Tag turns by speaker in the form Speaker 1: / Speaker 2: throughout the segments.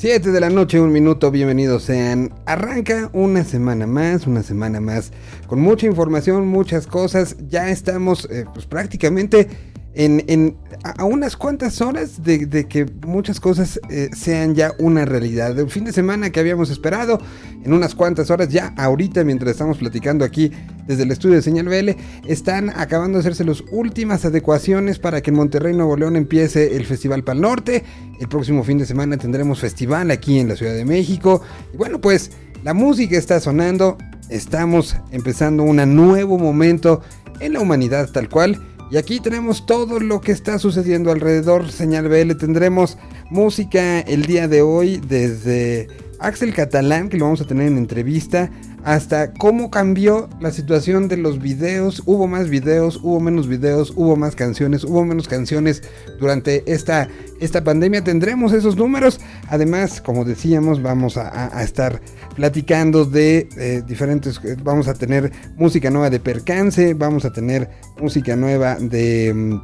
Speaker 1: 7 de la noche, un minuto, bienvenidos sean. Arranca una semana más, una semana más, con mucha información, muchas cosas. Ya estamos eh, pues prácticamente en, a unas cuantas horas de, que muchas cosas eh, sean ya una realidad. El fin de semana que habíamos esperado, en unas cuantas horas, ya ahorita mientras estamos platicando aquí desde el estudio de Señal BL, están acabando de hacerse las últimas adecuaciones para que en Monterrey, Nuevo León empiece el Festival Pal Norte. El próximo fin de semana tendremos festival aquí en la Ciudad de México. Y bueno, pues la música está sonando, estamos empezando un nuevo momento en la humanidad tal cual. Y aquí tenemos todo lo que está sucediendo alrededor. Señal BL tendremos música el día de hoy desde Axel Catalán, que lo vamos a tener en entrevista, hasta cómo cambió la situación de los videos. Hubo más videos, hubo menos videos, hubo más canciones, hubo menos canciones durante esta, esta pandemia. Tendremos esos números. Además, como decíamos, vamos a, estar platicando de eh, diferentes... Vamos a tener música nueva de percance, vamos a tener música nueva de...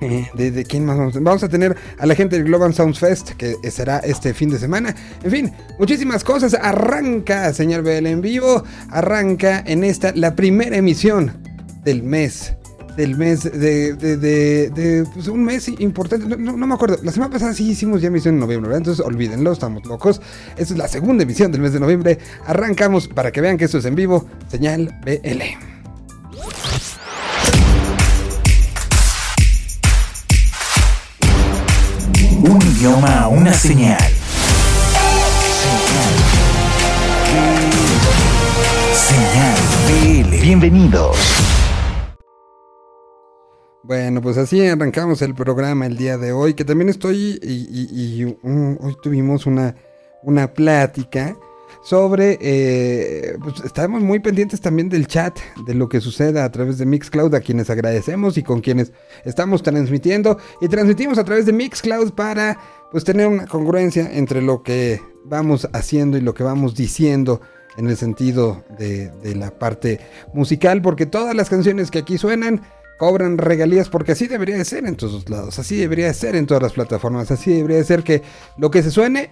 Speaker 1: Eh, ¿De, quién más vamos a tener? Vamos a tener a la gente del Global Sounds Fest, que será este fin de semana. En fin, muchísimas cosas. Arranca, señor BL en vivo. Arranca en esta, la primera emisión del mes. Del mes de, de, pues, un mes importante. No, me acuerdo. La semana pasada sí hicimos ya emisión en noviembre, Entonces olvídenlo, estamos locos. Esta es la segunda emisión del mes de noviembre. Arrancamos para que vean que esto es en vivo. Señal BL.
Speaker 2: Idioma, una señal. Señal BL. Bienvenidos.
Speaker 1: Bueno, pues así arrancamos el programa el día de hoy, que también estoy y, hoy tuvimos una, una plática sobre, eh, pues estamos muy pendientes también del chat, de lo que suceda a través de Mixcloud, a quienes agradecemos y con quienes estamos transmitiendo. Y transmitimos a través de Mixcloud para pues tener una congruencia entre lo que vamos haciendo y lo que vamos diciendo en el sentido de, de la parte musical, porque todas las canciones que aquí suenan cobran regalías porque así debería de ser en todos lados, así debería de ser en todas las plataformas, así debería de ser que lo que se suene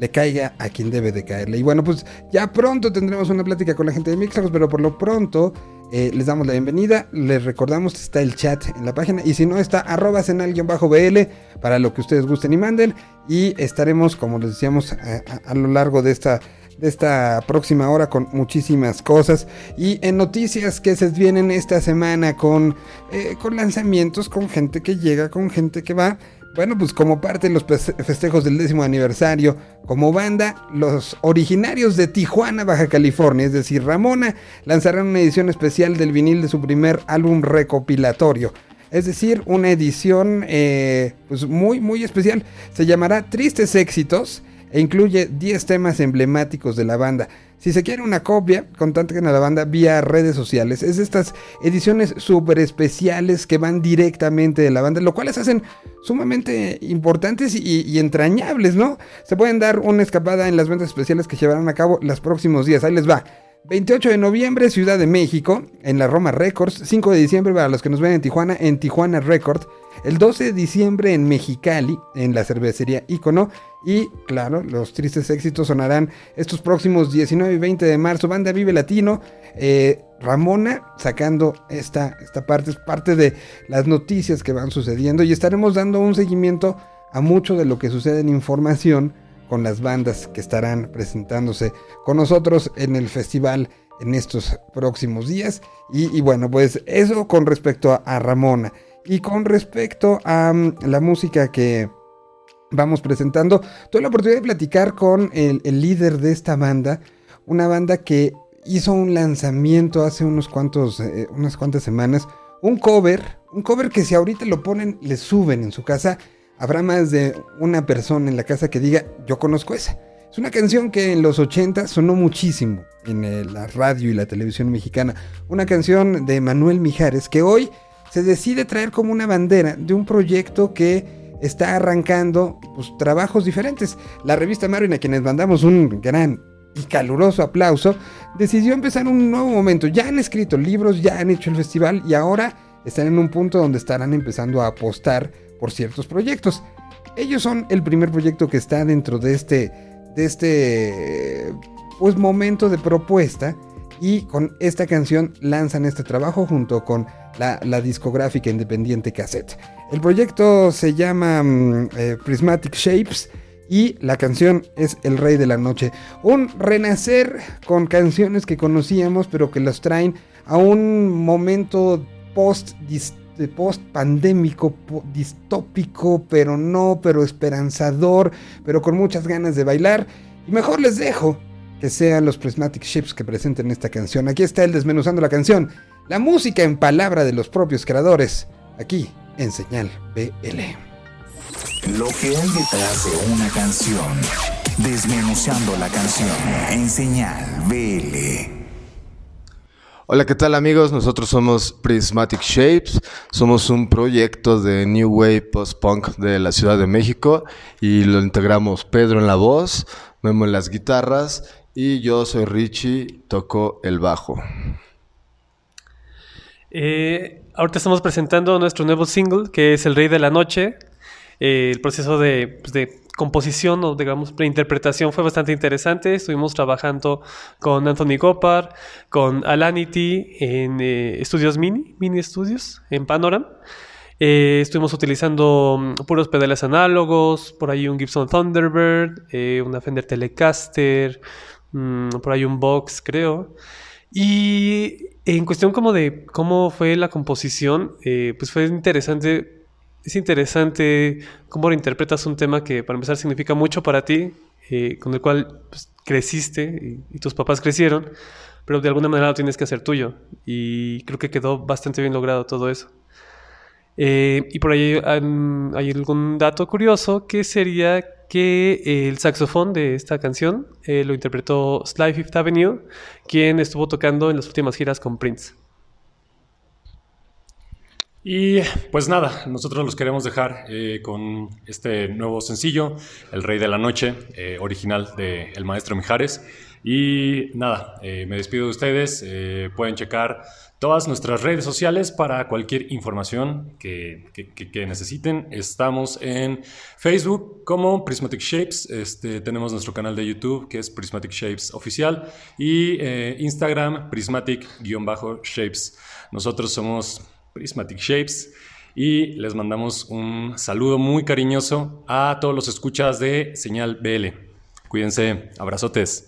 Speaker 1: le caiga a quien debe de caerle. Y bueno, pues ya pronto tendremos una plática con la gente de Mixcloud, pero por lo pronto eh, les damos la bienvenida. Les recordamos que está el chat en la página y si no está arroba senal-bl para lo que ustedes gusten y manden. Y estaremos, como les decíamos, a, lo largo de esta de esta próxima hora con muchísimas cosas y en noticias que se vienen esta semana con, eh, con lanzamientos, con gente que llega, con gente que va. Bueno, pues como parte de los festejos del décimo aniversario, como banda, los originarios de Tijuana, Baja California, es decir, Ramona, lanzarán una edición especial del vinil de su primer álbum recopilatorio. Es decir, una edición eh, pues muy, muy especial. Se llamará Tristes Éxitos e incluye 10 temas emblemáticos de la banda. Si se quiere una copia, contacten a la banda vía redes sociales. Es estas ediciones súper especiales que van directamente de la banda, lo cual les hacen sumamente importantes y, entrañables, ¿no? Se pueden dar una escapada en las ventas especiales que llevarán a cabo los próximos días. Ahí les va. 28 de noviembre, Ciudad de México, en la Roma Records. 5 de diciembre, para los que nos ven en Tijuana, en Tijuana Records. El 12 de diciembre en Mexicali, en la cervecería Icono. Y claro, los tristes éxitos sonarán estos próximos 19 y 20 de marzo. Banda Vive Latino. Eh, Ramona sacando esta, esta parte, es parte de las noticias que van sucediendo. Y estaremos dando un seguimiento a mucho de lo que sucede en información con las bandas que estarán presentándose con nosotros en el festival en estos próximos días. Y, bueno, pues eso con respecto a Ramona. Y con respecto a mm, la música que vamos presentando, tuve la oportunidad de platicar con el, líder de esta banda, una banda que hizo un lanzamiento hace unos cuantos, eh, unas cuantas semanas, un cover, un cover que si ahorita lo ponen, le suben en su casa, habrá más de una persona en la casa que diga, yo conozco esa. Es una canción que en los 80 sonó muchísimo en la radio y la televisión mexicana. Una canción de Manuel Mijares que hoy se decide traer como una bandera de un proyecto que está arrancando pues, trabajos diferentes. La revista Marvin, a quienes mandamos un gran y caluroso aplauso, decidió empezar un nuevo momento. Ya han escrito libros, ya han hecho el festival y ahora están en un punto donde estarán empezando a apostar por ciertos proyectos. ellos son el primer proyecto que está dentro de este, de este pues, momento de propuesta. Y con esta canción lanzan este trabajo junto con la, discográfica independiente Cassette. El proyecto se llama mm, eh, Prismatic Shapes y la canción es El Rey de la Noche. Un renacer con canciones que conocíamos pero que las traen a un momento post post pandémico, distópico, pero no, pero esperanzador, pero con muchas ganas de bailar. Y mejor les dejo que sean los Prismatic Ships que presenten esta canción. Aquí está el desmenuzando la canción. La música en palabra de los propios creadores. Aquí en Señal BL.
Speaker 2: Lo que hay detrás de una canción. Desmenuzando la canción en Señal BL.
Speaker 3: Hola, ¿qué tal amigos? Nosotros somos Prismatic Shapes, somos un proyecto de New Wave Post-Punk de la Ciudad de México y lo integramos Pedro en la voz, Memo en las guitarras y yo soy Richie, toco el bajo.
Speaker 4: Eh, ahorita estamos presentando nuestro nuevo single que es El Rey de la Noche. Eh, el proceso de, pues, de composición o digamos preinterpretación fue bastante interesante. Estuvimos trabajando con Anthony Gopar, con Alanity en eh, estudios mini, mini estudios en Panorama. Eh, estuvimos utilizando mm, puros pedales análogos, por ahí un Gibson Thunderbird, eh, una Fender Telecaster, mm, por ahí un Box, creo. Y en cuestión como de cómo fue la composición, pues fue interesante es interesante cómo reinterpretas un tema que para empezar significa mucho para ti, eh, con el cual pues, creciste y, tus papás crecieron, pero de alguna manera lo tienes que hacer tuyo. Y creo que quedó bastante bien logrado todo eso. Eh, y por ahí hay algún dato curioso que sería que el saxofón de esta canción eh, lo interpretó Sly Fifth Avenue, quien estuvo tocando en las últimas giras con Prince.
Speaker 5: Y pues nada, nosotros los queremos dejar eh, con este nuevo sencillo, El Rey de la Noche, eh, original de El Maestro Mijares. Y nada, me despido de ustedes. pueden checar todas nuestras redes sociales para cualquier información que, necesiten. Estamos en Facebook como Prismatic Shapes. Este, tenemos nuestro canal de YouTube que es Prismatic Shapes Oficial. Y Instagram Prismatic-Shapes. Nosotros somos Prismatic Shapes. Y les mandamos un saludo muy cariñoso a todos los escuchas de Señal BL. Cuídense, abrazotes.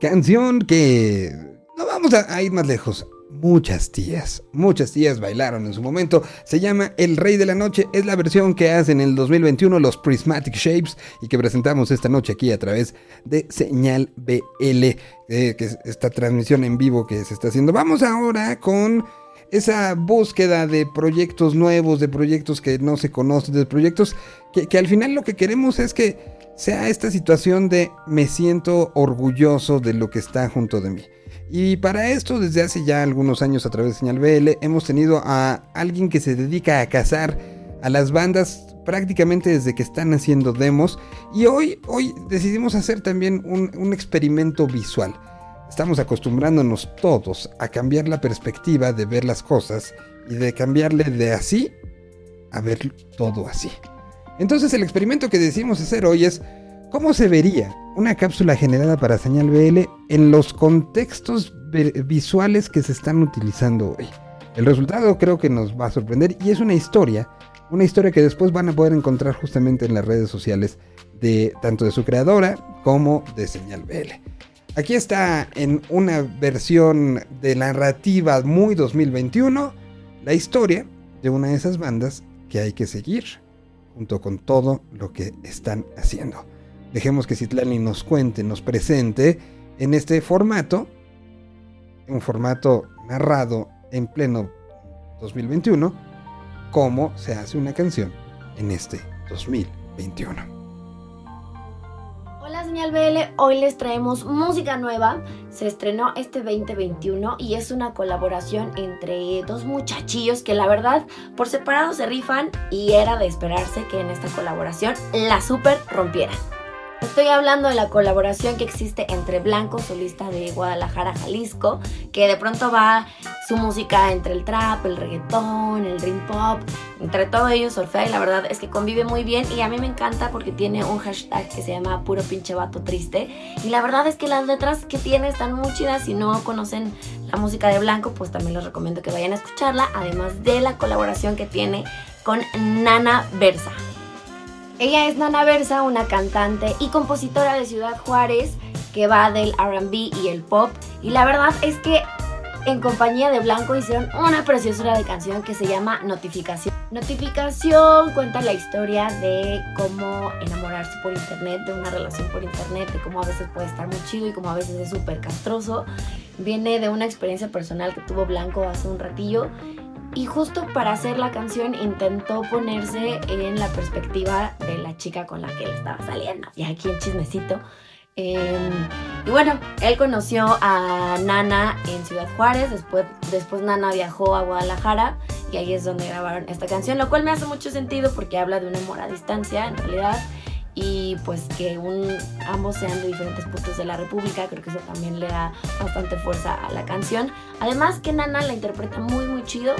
Speaker 1: Canción que no vamos a, ir más lejos. Muchas tías, muchas tías bailaron en su momento. Se llama El Rey de la Noche. Es la versión que hacen en el 2021 los Prismatic Shapes y que presentamos esta noche aquí a través de Señal BL, eh, que es esta transmisión en vivo que se está haciendo. Vamos ahora con esa búsqueda de proyectos nuevos, de proyectos que no se conocen, de proyectos que, que al final lo que queremos es que sea esta situación de me siento orgulloso de lo que está junto de mí. Y para esto, desde hace ya algunos años a través de Señal BL, hemos tenido a alguien que se dedica a cazar a las bandas prácticamente desde que están haciendo demos. Y hoy, hoy decidimos hacer también un, un experimento visual. Estamos acostumbrándonos todos a cambiar la perspectiva de ver las cosas y de cambiarle de así a ver todo así. Entonces el experimento que decidimos hacer hoy es cómo se vería una cápsula generada para señal BL en los contextos visuales que se están utilizando hoy. El resultado creo que nos va a sorprender y es una historia, una historia que después van a poder encontrar justamente en las redes sociales de tanto de su creadora como de señal BL. Aquí está en una versión de narrativa muy 2021 la historia de una de esas bandas que hay que seguir junto con todo lo que están haciendo. Dejemos que Citlani nos cuente, nos presente en este formato, un formato narrado en pleno 2021, cómo se hace una canción en este 2021.
Speaker 6: Señal BL, hoy les traemos música nueva. Se estrenó este 2021 y es una colaboración entre dos muchachillos que la verdad por separado se rifan y era de esperarse que en esta colaboración la super rompieran. Estoy hablando de la colaboración que existe entre Blanco, solista de Guadalajara, Jalisco, que de pronto va su música entre el trap, el reggaetón, el dream pop, entre todo ello surfea y la verdad es que convive muy bien y a mí me encanta porque tiene un hashtag que se llama puro pinche vato triste y la verdad es que las letras que tiene están muy chidas, si no conocen la música de Blanco pues también les recomiendo que vayan a escucharla, además de la colaboración que tiene con Nana Versa. Ella es Nana Versa, una cantante y compositora de Ciudad Juárez que va del RB y el pop. Y la verdad es que en compañía de Blanco hicieron una preciosura de canción que se llama Notificación. Notificación cuenta la historia de cómo enamorarse por internet, de una relación por internet, de cómo a veces puede estar muy chido y cómo a veces es súper castroso. Viene de una experiencia personal que tuvo Blanco hace un ratillo y justo para hacer la canción intentó ponerse en la perspectiva de la chica con la que él estaba saliendo. Y aquí el chismecito. Eh, y bueno, él conoció a Nana en Ciudad Juárez, después, después Nana viajó a Guadalajara y ahí es donde grabaron esta canción, lo cual me hace mucho sentido porque habla de un amor a distancia en realidad y pues que un, ambos sean de diferentes puntos de la República, creo que eso también le da bastante fuerza a la canción. Además que Nana la interpreta muy muy chido,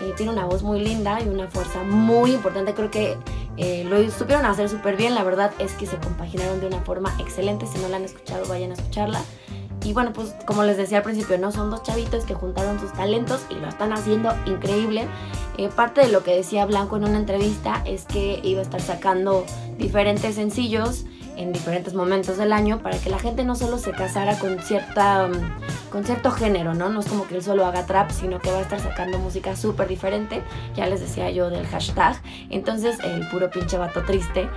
Speaker 6: eh, tiene una voz muy linda y una fuerza muy importante, creo que eh, lo supieron hacer súper bien, la verdad es que se compaginaron de una forma excelente, si no la han escuchado vayan a escucharla. Y bueno, pues como les decía al principio, ¿no? Son dos chavitos que juntaron sus talentos y lo están haciendo increíble. Eh, parte de lo que decía Blanco en una entrevista es que iba a estar sacando diferentes sencillos en diferentes momentos del año para que la gente no solo se casara con cierta con cierto género, ¿no? No es como que él solo haga trap, sino que va a estar sacando música súper diferente. Ya les decía yo del hashtag. Entonces, el puro pinche vato triste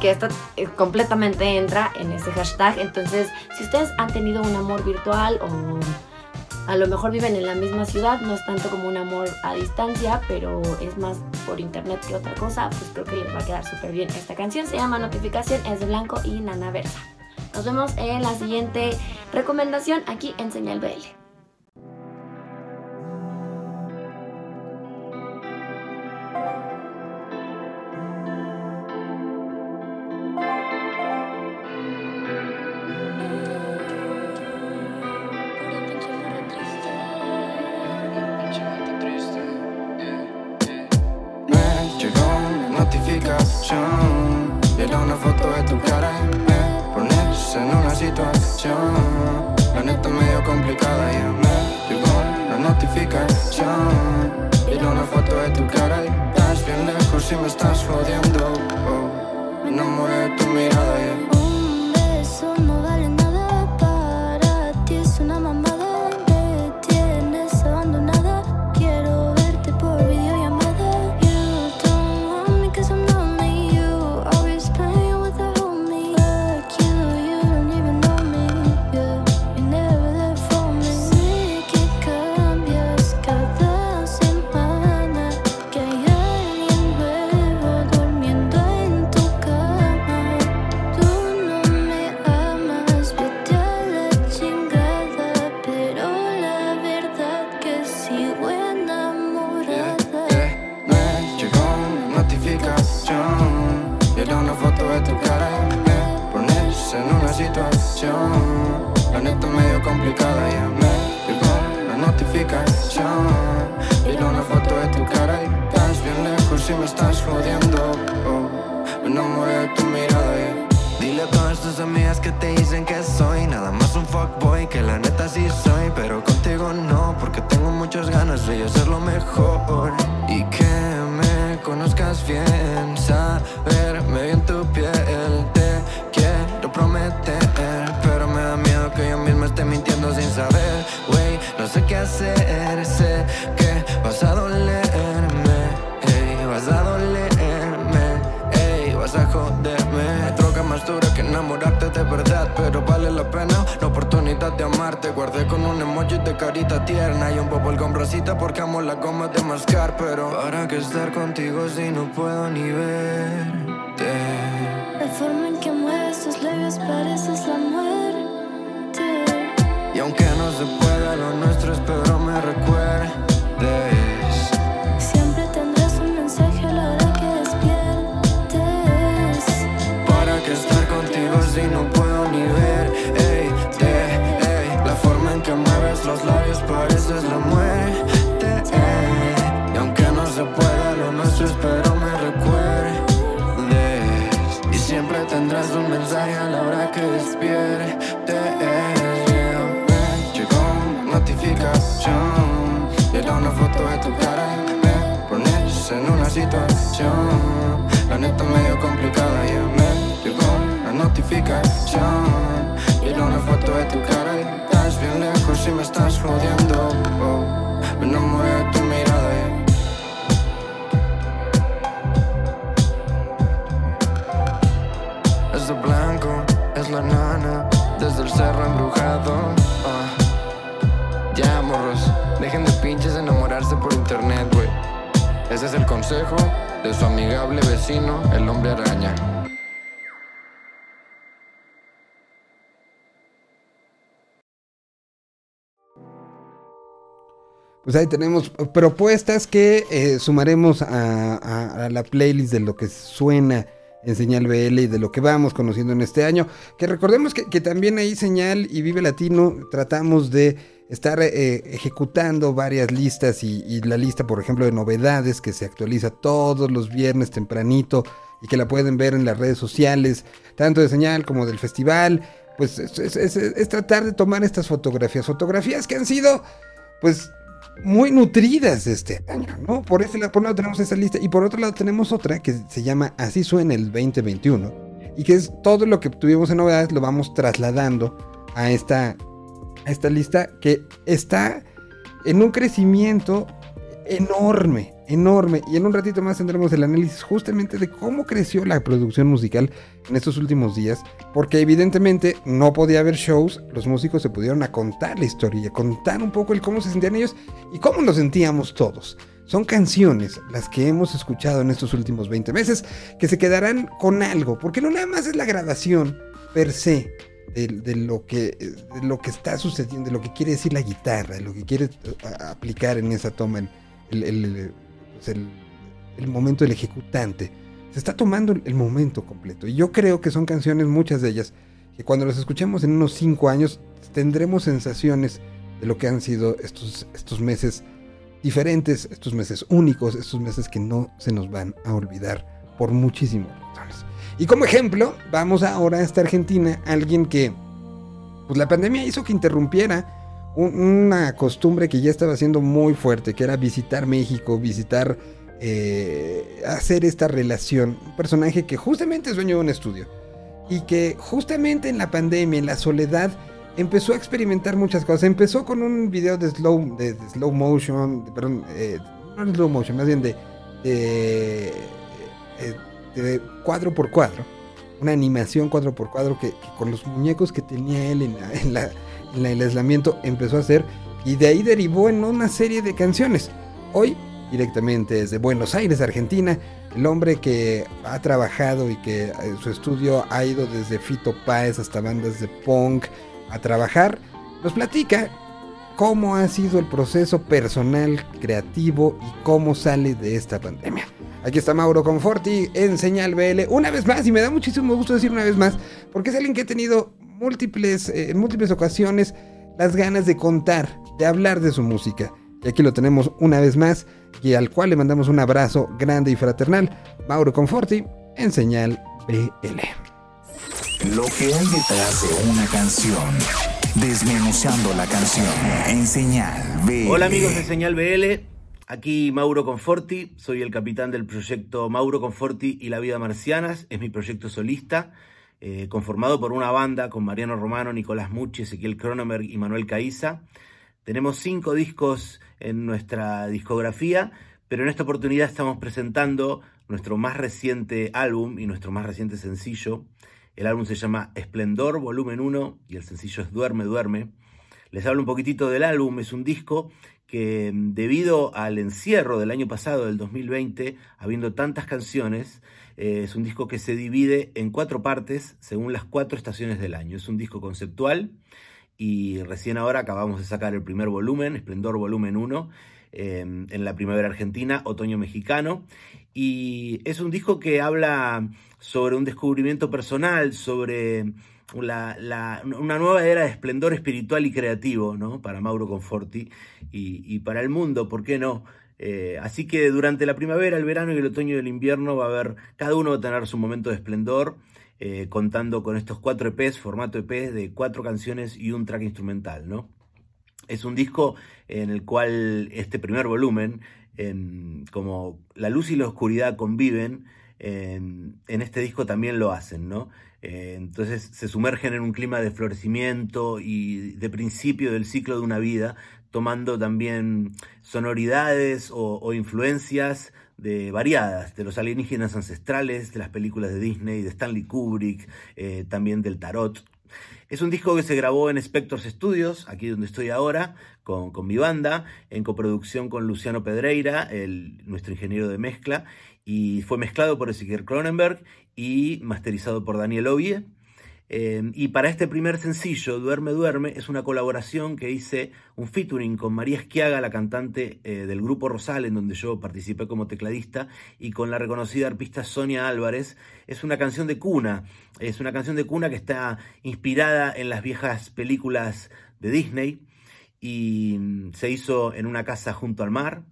Speaker 6: que esto eh, completamente entra en ese hashtag. Entonces, si ustedes han tenido un amor virtual o a lo mejor viven en la misma ciudad, no es tanto como un amor a distancia, pero es más por internet que otra cosa, pues creo que les va a quedar súper bien esta canción. Se llama Notificación, es de Blanco y Nana Versa. Nos vemos en la siguiente recomendación aquí en Señal BL.
Speaker 7: Un beso no vale nada para jodiendo. Oh, me enamoré de tu mirada, ya. Dile a todas tus amigas que te dicen que soy nada más un fuckboy, que la neta sí soy, pero contigo no, porque tengo muchas ganas de ser lo mejor y que me conozcas bien, saberme oportunidad de amarte. Guardé con un emoji de carita tierna y un bubble con rosita porque amo la goma de mascar, pero para que estar contigo si no puedo ni verte.
Speaker 8: La forma en que mueves tus labios pareces la muerte.
Speaker 7: Y aunque no se pueda, lo nuestro espero me recuerdes. Los labios pareces la muerte. Y aunque no se pueda lo nuestro espero me recuerdes. Y siempre tendrás un mensaje a la hora que despiertes llegó una notificación Y era una foto de tu cara. Y me pones en una situación La neta medio complicada ya me llegó la notificación. Y era una foto de tu cara. y y me estás jodiendo oh, Me enamoré tu mirada ya Es de blanco, es la nana Desde el cerro embrujado. Ah. Ya, morros, dejen de pinches enamorarse por internet, güey. Ese es el consejo de su amigable vecino, el hombre araña
Speaker 1: Pues ahí tenemos propuestas que eh, sumaremos a, la playlist de lo que suena en Señal BL y de lo que vamos conociendo en este año. Que recordemos que, también ahí Señal y Vive Latino tratamos de estar eh, ejecutando varias listas y, la lista, por ejemplo, de novedades que se actualiza todos los viernes tempranito y que la pueden ver en las redes sociales, tanto de Señal como del festival. Pues es, es- es- es tratar de tomar estas fotografías, fotografías que han sido, pues, muy nutridas este año, ¿no? Por, ese lado, por un lado tenemos esa lista y por otro lado tenemos otra que se llama Así suena el 2021 y que es todo lo que tuvimos en novedades lo vamos trasladando a esta, a esta lista que está en un crecimiento enorme, enorme. Y en un ratito más tendremos el análisis justamente de cómo creció la producción musical en estos últimos días, porque evidentemente no podía haber shows, los músicos se pudieron contar la historia, contar un poco el cómo se sentían ellos y cómo nos sentíamos todos. Son canciones las que hemos escuchado en estos últimos 20 meses que se quedarán con algo, porque no nada más es la grabación per se de, lo, que, de lo que está sucediendo, de lo que quiere decir la guitarra, de lo que quiere eh, aplicar en esa toma el, el- momento del ejecutante. Se está tomando el- momento completo. Y yo creo que son canciones, muchas de ellas, que cuando las escuchemos en unos 5 años tendremos sensaciones de lo que han sido estos, estos meses diferentes, estos meses únicos, estos meses que no se nos van a olvidar por muchísimas razones. Y como ejemplo, vamos ahora a esta Argentina, alguien que pues la pandemia hizo que interrumpiera un- una costumbre que ya estaba siendo muy fuerte, que era visitar México, visitar, eh, hacer esta relación. Un personaje que justamente es dueño de un estudio y que justamente en la pandemia, en la soledad, empezó a experimentar muchas cosas. Empezó con un video de slow, de, de slow motion, de- perdón, eh, no de slow motion, más bien de, de, eh, de cuadro por cuadro. Una animación cuadro por cuadro que, con los muñecos que tenía él en la- el aislamiento empezó a hacer. Y de ahí derivó en una serie de canciones. Hoy, directamente desde Buenos Aires, Argentina, el hombre que ha trabajado y que en su estudio ha ido desde Fito Páez hasta bandas de punk a trabajar, nos platica cómo ha sido el proceso personal, creativo y cómo sale de esta pandemia. Aquí está Mauro Conforti en Señal BL una vez más y me da muchísimo gusto decir una vez más porque es alguien que he tenido múltiples, eh, en múltiples ocasiones las ganas de contar, de hablar de su música. Y aquí lo tenemos una vez más, y al cual le mandamos un abrazo grande y fraternal, Mauro Conforti, en señal BL.
Speaker 2: Lo que hay detrás de una canción. Desmenuzando la canción en señal BL.
Speaker 9: Hola amigos de Señal BL, aquí Mauro Conforti, soy el capitán del proyecto Mauro Conforti y la vida marcianas, es mi proyecto solista, eh, conformado por una banda con Mariano Romano, Nicolás Mucci, Ezequiel Cronenberg y Manuel Caiza. Tenemos cinco discos en nuestra discografía, pero en esta oportunidad estamos presentando nuestro más reciente álbum y nuestro más reciente sencillo. El álbum se llama Esplendor, volumen 1, y el sencillo es Duerme, Duerme. Les hablo un poquitito del álbum, es un disco que debido al encierro del año pasado, del 2020, habiendo tantas canciones, eh, es un disco que se divide en cuatro partes según las cuatro estaciones del año. Es un disco conceptual y recién ahora acabamos de sacar el primer volumen, Esplendor Volumen 1, eh, en la primavera argentina, otoño mexicano. Y es un disco que habla sobre un descubrimiento personal, sobre una nueva era de esplendor espiritual y creativo, ¿no? Para Mauro Conforti y para el mundo, ¿por qué no? Eh, así que durante la primavera, el verano y el otoño y el invierno va a haber, cada uno va a tener su momento de esplendor, eh, contando con estos cuatro EPs, formato EP de cuatro canciones y un track instrumental, ¿no? Es un disco en el cual este primer volumen, en- como la luz y la oscuridad conviven, en, en este disco también lo hacen, ¿no? Eh, entonces se sumergen en un clima de florecimiento y de principio del ciclo de una vida, tomando también sonoridades o, influencias de variadas, de los alienígenas ancestrales, de las películas de Disney, de Stanley Kubrick, eh, también del tarot. Es un disco que se grabó en Spectors Studios, aquí donde estoy ahora, con, con mi banda, en coproducción con Luciano Pedreira, el, nuestro ingeniero de mezcla, y fue mezclado por Ezequiel Cronenberg y masterizado por Daniel Ovie. Eh, y para este primer sencillo, Duerme, Duerme, es una colaboración que hice, un featuring con María Esquiaga, la cantante eh, del grupo Rosal, en donde yo participé como tecladista, y con la reconocida arpista Sonia Álvarez. Es una canción de cuna, es una canción de cuna que está inspirada en las viejas películas de Disney y mm, se hizo en una casa junto al mar,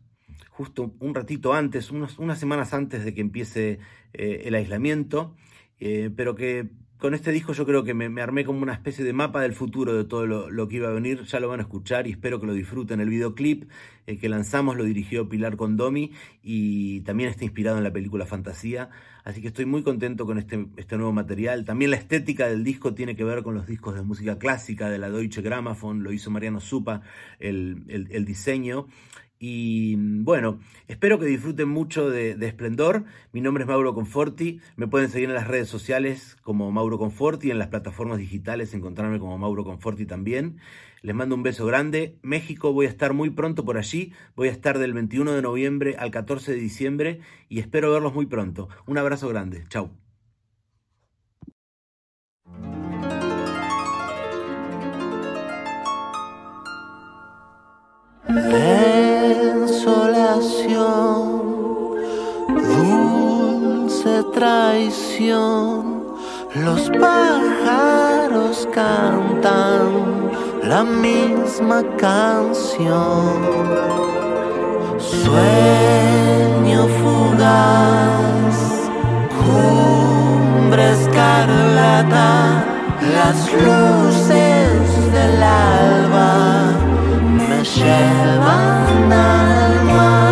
Speaker 9: justo un ratito antes, unas semanas antes de que empiece eh, el aislamiento, eh, pero que con este disco yo creo que me, armé como una especie de mapa del futuro de todo lo, que iba a venir, ya lo van a escuchar y espero que lo disfruten. El videoclip eh, que lanzamos lo dirigió Pilar Condomi y también está inspirado en la película Fantasía, así que estoy muy contento con este, este nuevo material. También la estética del disco tiene que ver con los discos de música clásica de la Deutsche Grammophon, lo hizo Mariano Supa el diseño. Y bueno, espero que disfruten mucho de, Esplendor. Mi nombre es Mauro Conforti. Me pueden seguir en las redes sociales como Mauro Conforti, en las plataformas digitales encontrarme como Mauro Conforti también. Les mando un beso grande. México, voy a estar muy pronto por allí. Voy a estar del 21 de noviembre al 14 de diciembre y espero verlos muy pronto. Un abrazo grande. Chau.
Speaker 10: Dulce traición, los pájaros cantan la misma canción. Sueño fugaz, cumbre escarlata, las luces del alba me llevan al mar.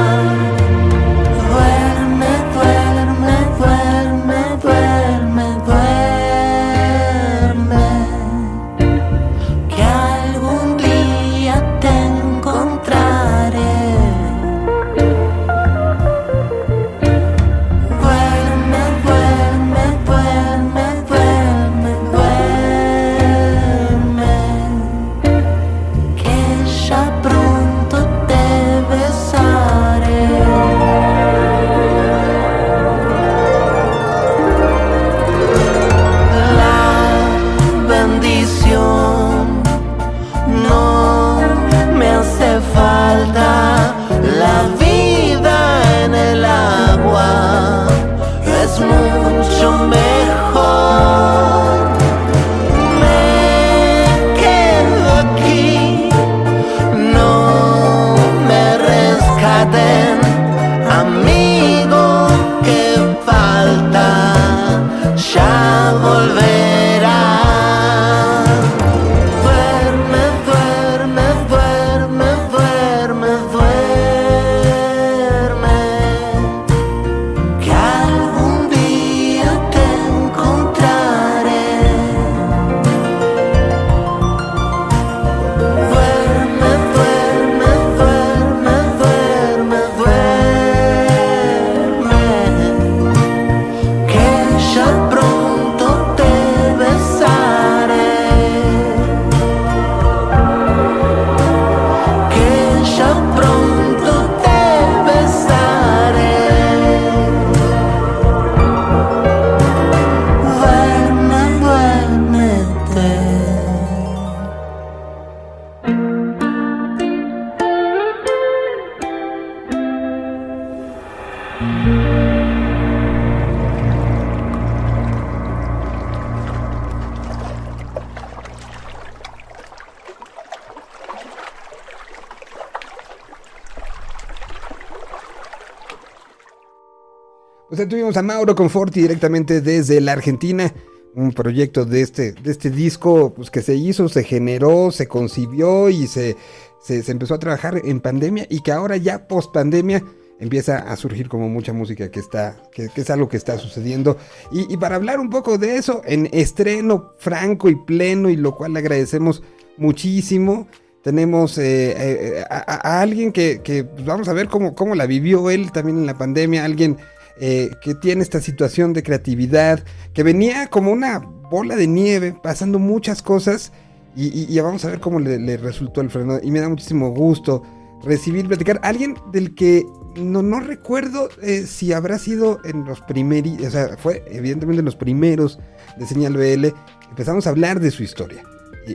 Speaker 1: Tuvimos a Mauro Conforti directamente desde la Argentina. Un proyecto de este, de este disco pues, que se hizo, se generó, se concibió y se, se, empezó a trabajar en pandemia y que ahora ya post pandemia empieza a surgir como mucha música que está, que, es algo que está sucediendo. Y, para hablar un poco de eso, en estreno franco y pleno, y lo cual le agradecemos muchísimo. Tenemos eh, eh, a, alguien que, que, pues, vamos a ver cómo, cómo la vivió él también en la pandemia, alguien eh, que tiene esta situación de creatividad, que venía como una bola de nieve, pasando muchas cosas, y, y- vamos a ver cómo le, resultó el freno. Y me da muchísimo gusto recibir, platicar, alguien del que no, no recuerdo eh, si habrá sido en los primeros, o sea, fue evidentemente en los primeros de Señal BL, empezamos a hablar de su historia.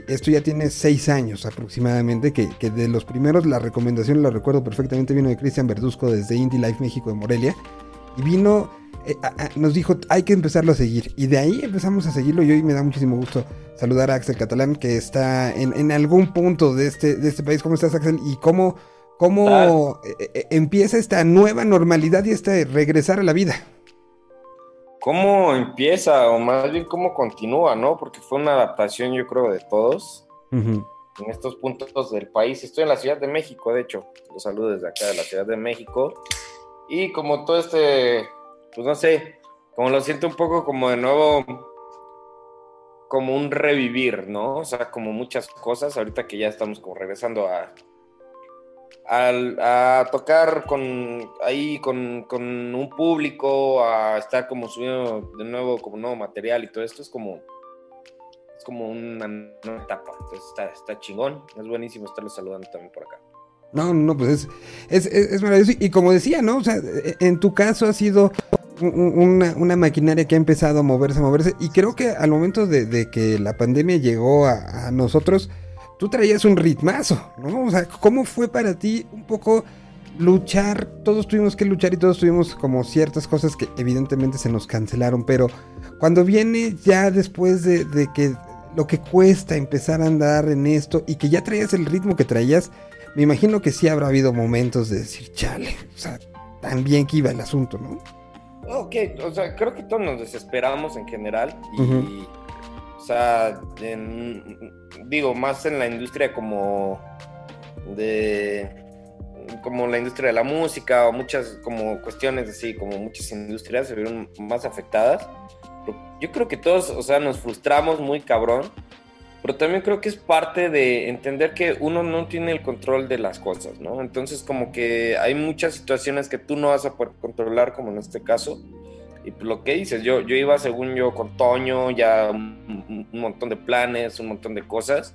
Speaker 1: Esto ya tiene seis años aproximadamente, que, que de los primeros la recomendación, lo recuerdo perfectamente, vino de Cristian Verduzco desde Indie Life México de Morelia. Y vino, eh, a- a- nos dijo, hay que empezarlo a seguir. Y de ahí empezamos a seguirlo y hoy me da muchísimo gusto saludar a Axel Catalán, que está en, en algún punto de este, de este país. ¿Cómo estás, Axel? Y cómo, cómo eh, eh, empieza esta nueva normalidad y este regresar a la vida.
Speaker 11: ¿Cómo empieza o más bien cómo continúa, no? Porque fue una adaptación, yo creo, de todos en estos puntos del país. Estoy en la Ciudad de México, de hecho. Los saludo desde acá de la Ciudad de México. Y como todo este, pues no sé, como lo siento un poco como de nuevo, como un revivir, ¿no? O sea, como muchas cosas, ahorita que ya estamos como regresando a, a tocar con ahí con, con un público, a estar como subiendo de nuevo como nuevo material y todo esto es como es como una nueva etapa. Entonces está, está chingón, es buenísimo estarlos saludando también por acá.
Speaker 1: No, no, pues es, es, es- maravilloso. Y como decía, ¿no? O sea, eh, en tu caso ha sido un- un- una, una maquinaria que ha empezado a moverse, a moverse. Y creo que al momento de, de que la pandemia llegó a, a nosotros, tú traías un ritmazo, ¿no? O sea, ¿cómo fue para ti un poco luchar? Todos tuvimos que luchar y todos tuvimos como ciertas cosas que evidentemente se nos cancelaron, pero cuando viene ya después de, de que lo que cuesta empezar a andar en esto y que ya traías el ritmo que traías, me imagino que sí habrá habido momentos de decir, chale, o sea, tan bien que iba el asunto, ¿no?
Speaker 11: Ok, o sea, creo que todos nos desesperamos en general y, o sea, en- digo, más en la industria como de, como la industria de la música o muchas como cuestiones así, como muchas industrias se vieron más afectadas. Yo creo que todos, o sea, nos frustramos muy cabrón, pero también creo que es parte de entender que uno no tiene el control de las cosas, ¿no? Entonces como que hay muchas situaciones que tú no vas a poder controlar, como en este caso. Y pues lo que dices, yo, yo iba según yo con Toño, ya un, un montón de planes, un montón de cosas.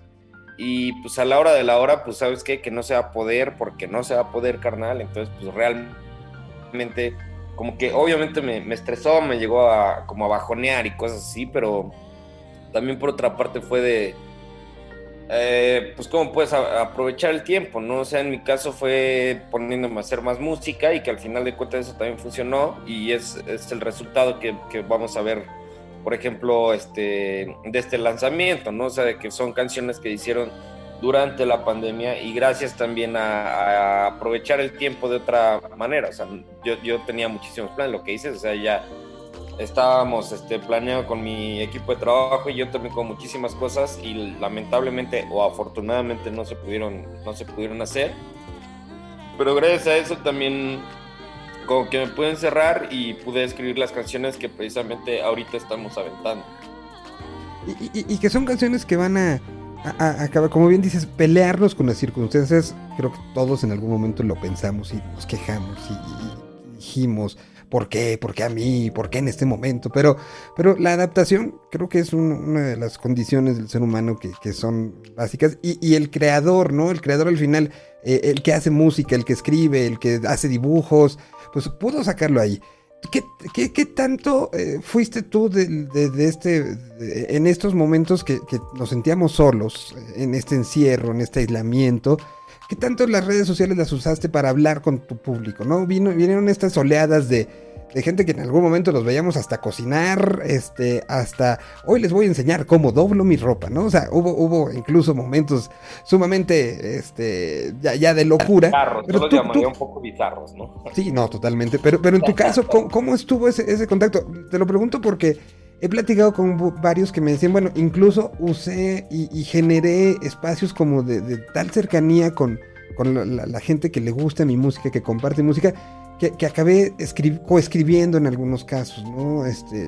Speaker 11: Y pues a la hora de la hora, pues sabes qué, que no se va a poder, porque no se va a poder, carnal. Entonces pues realmente, como que obviamente me, me estresó, me llegó a como a bajonear y cosas así, pero también por otra parte fue de, eh, pues cómo puedes aprovechar el tiempo, ¿no? O sea, en mi caso fue poniéndome a hacer más música y que al final de cuentas eso también funcionó y es, es el resultado que, vamos a ver, por ejemplo, este, de este lanzamiento, ¿no? O sea, de que son canciones que hicieron durante la pandemia y gracias también a, a aprovechar el tiempo de otra manera, o sea, yo, yo tenía muchísimos planes, lo que dices, o sea, ya estábamos este, planeando con mi equipo de trabajo y yo también con muchísimas cosas y lamentablemente o afortunadamente no se pudieron, no se pudieron hacer. Pero gracias a eso también como que me pude encerrar y pude escribir las canciones que precisamente ahorita estamos aventando.
Speaker 1: Y, y- y que son canciones que van a, a- a acabar, como bien dices, pelearnos con las circunstancias. Creo que todos en algún momento lo pensamos y nos quejamos y, y dijimos, ¿por qué? ¿Por qué a mí? ¿Por qué en este momento? Pero, pero la adaptación creo que es un- una de las condiciones del ser humano que, que son básicas. Y, y el creador, ¿no? El creador al final, eh, el que hace música, el que escribe, el que hace dibujos, pues pudo sacarlo ahí. ¿Qué, qué- qué tanto eh, fuiste tú de, de- de este, de- en estos momentos que, que nos sentíamos solos, en este encierro, en este aislamiento? ¿Qué tanto las redes sociales las usaste para hablar con tu público? ¿no? Vino, vinieron estas oleadas de, de gente que en algún momento los veíamos hasta cocinar, este, hasta hoy les voy a enseñar cómo doblo mi ropa, ¿no? O sea, hubo, hubo incluso momentos sumamente, este, ya, ya de locura.
Speaker 11: Bizarros,
Speaker 1: Pero
Speaker 11: yo los
Speaker 1: tú-
Speaker 11: llamaría
Speaker 1: tú-
Speaker 11: un poco bizarros, ¿no?
Speaker 1: Sí, no, totalmente. Pero, pero en tu caso, ¿cómo, cómo estuvo ese, ese contacto? Te lo pregunto porque he platicado con varios que me decían, bueno, incluso usé y, generé espacios como de, tal cercanía con, con la, gente que le gusta mi música, que comparte música, que, acabé escri- coescribiendo en algunos casos, ¿no? Este,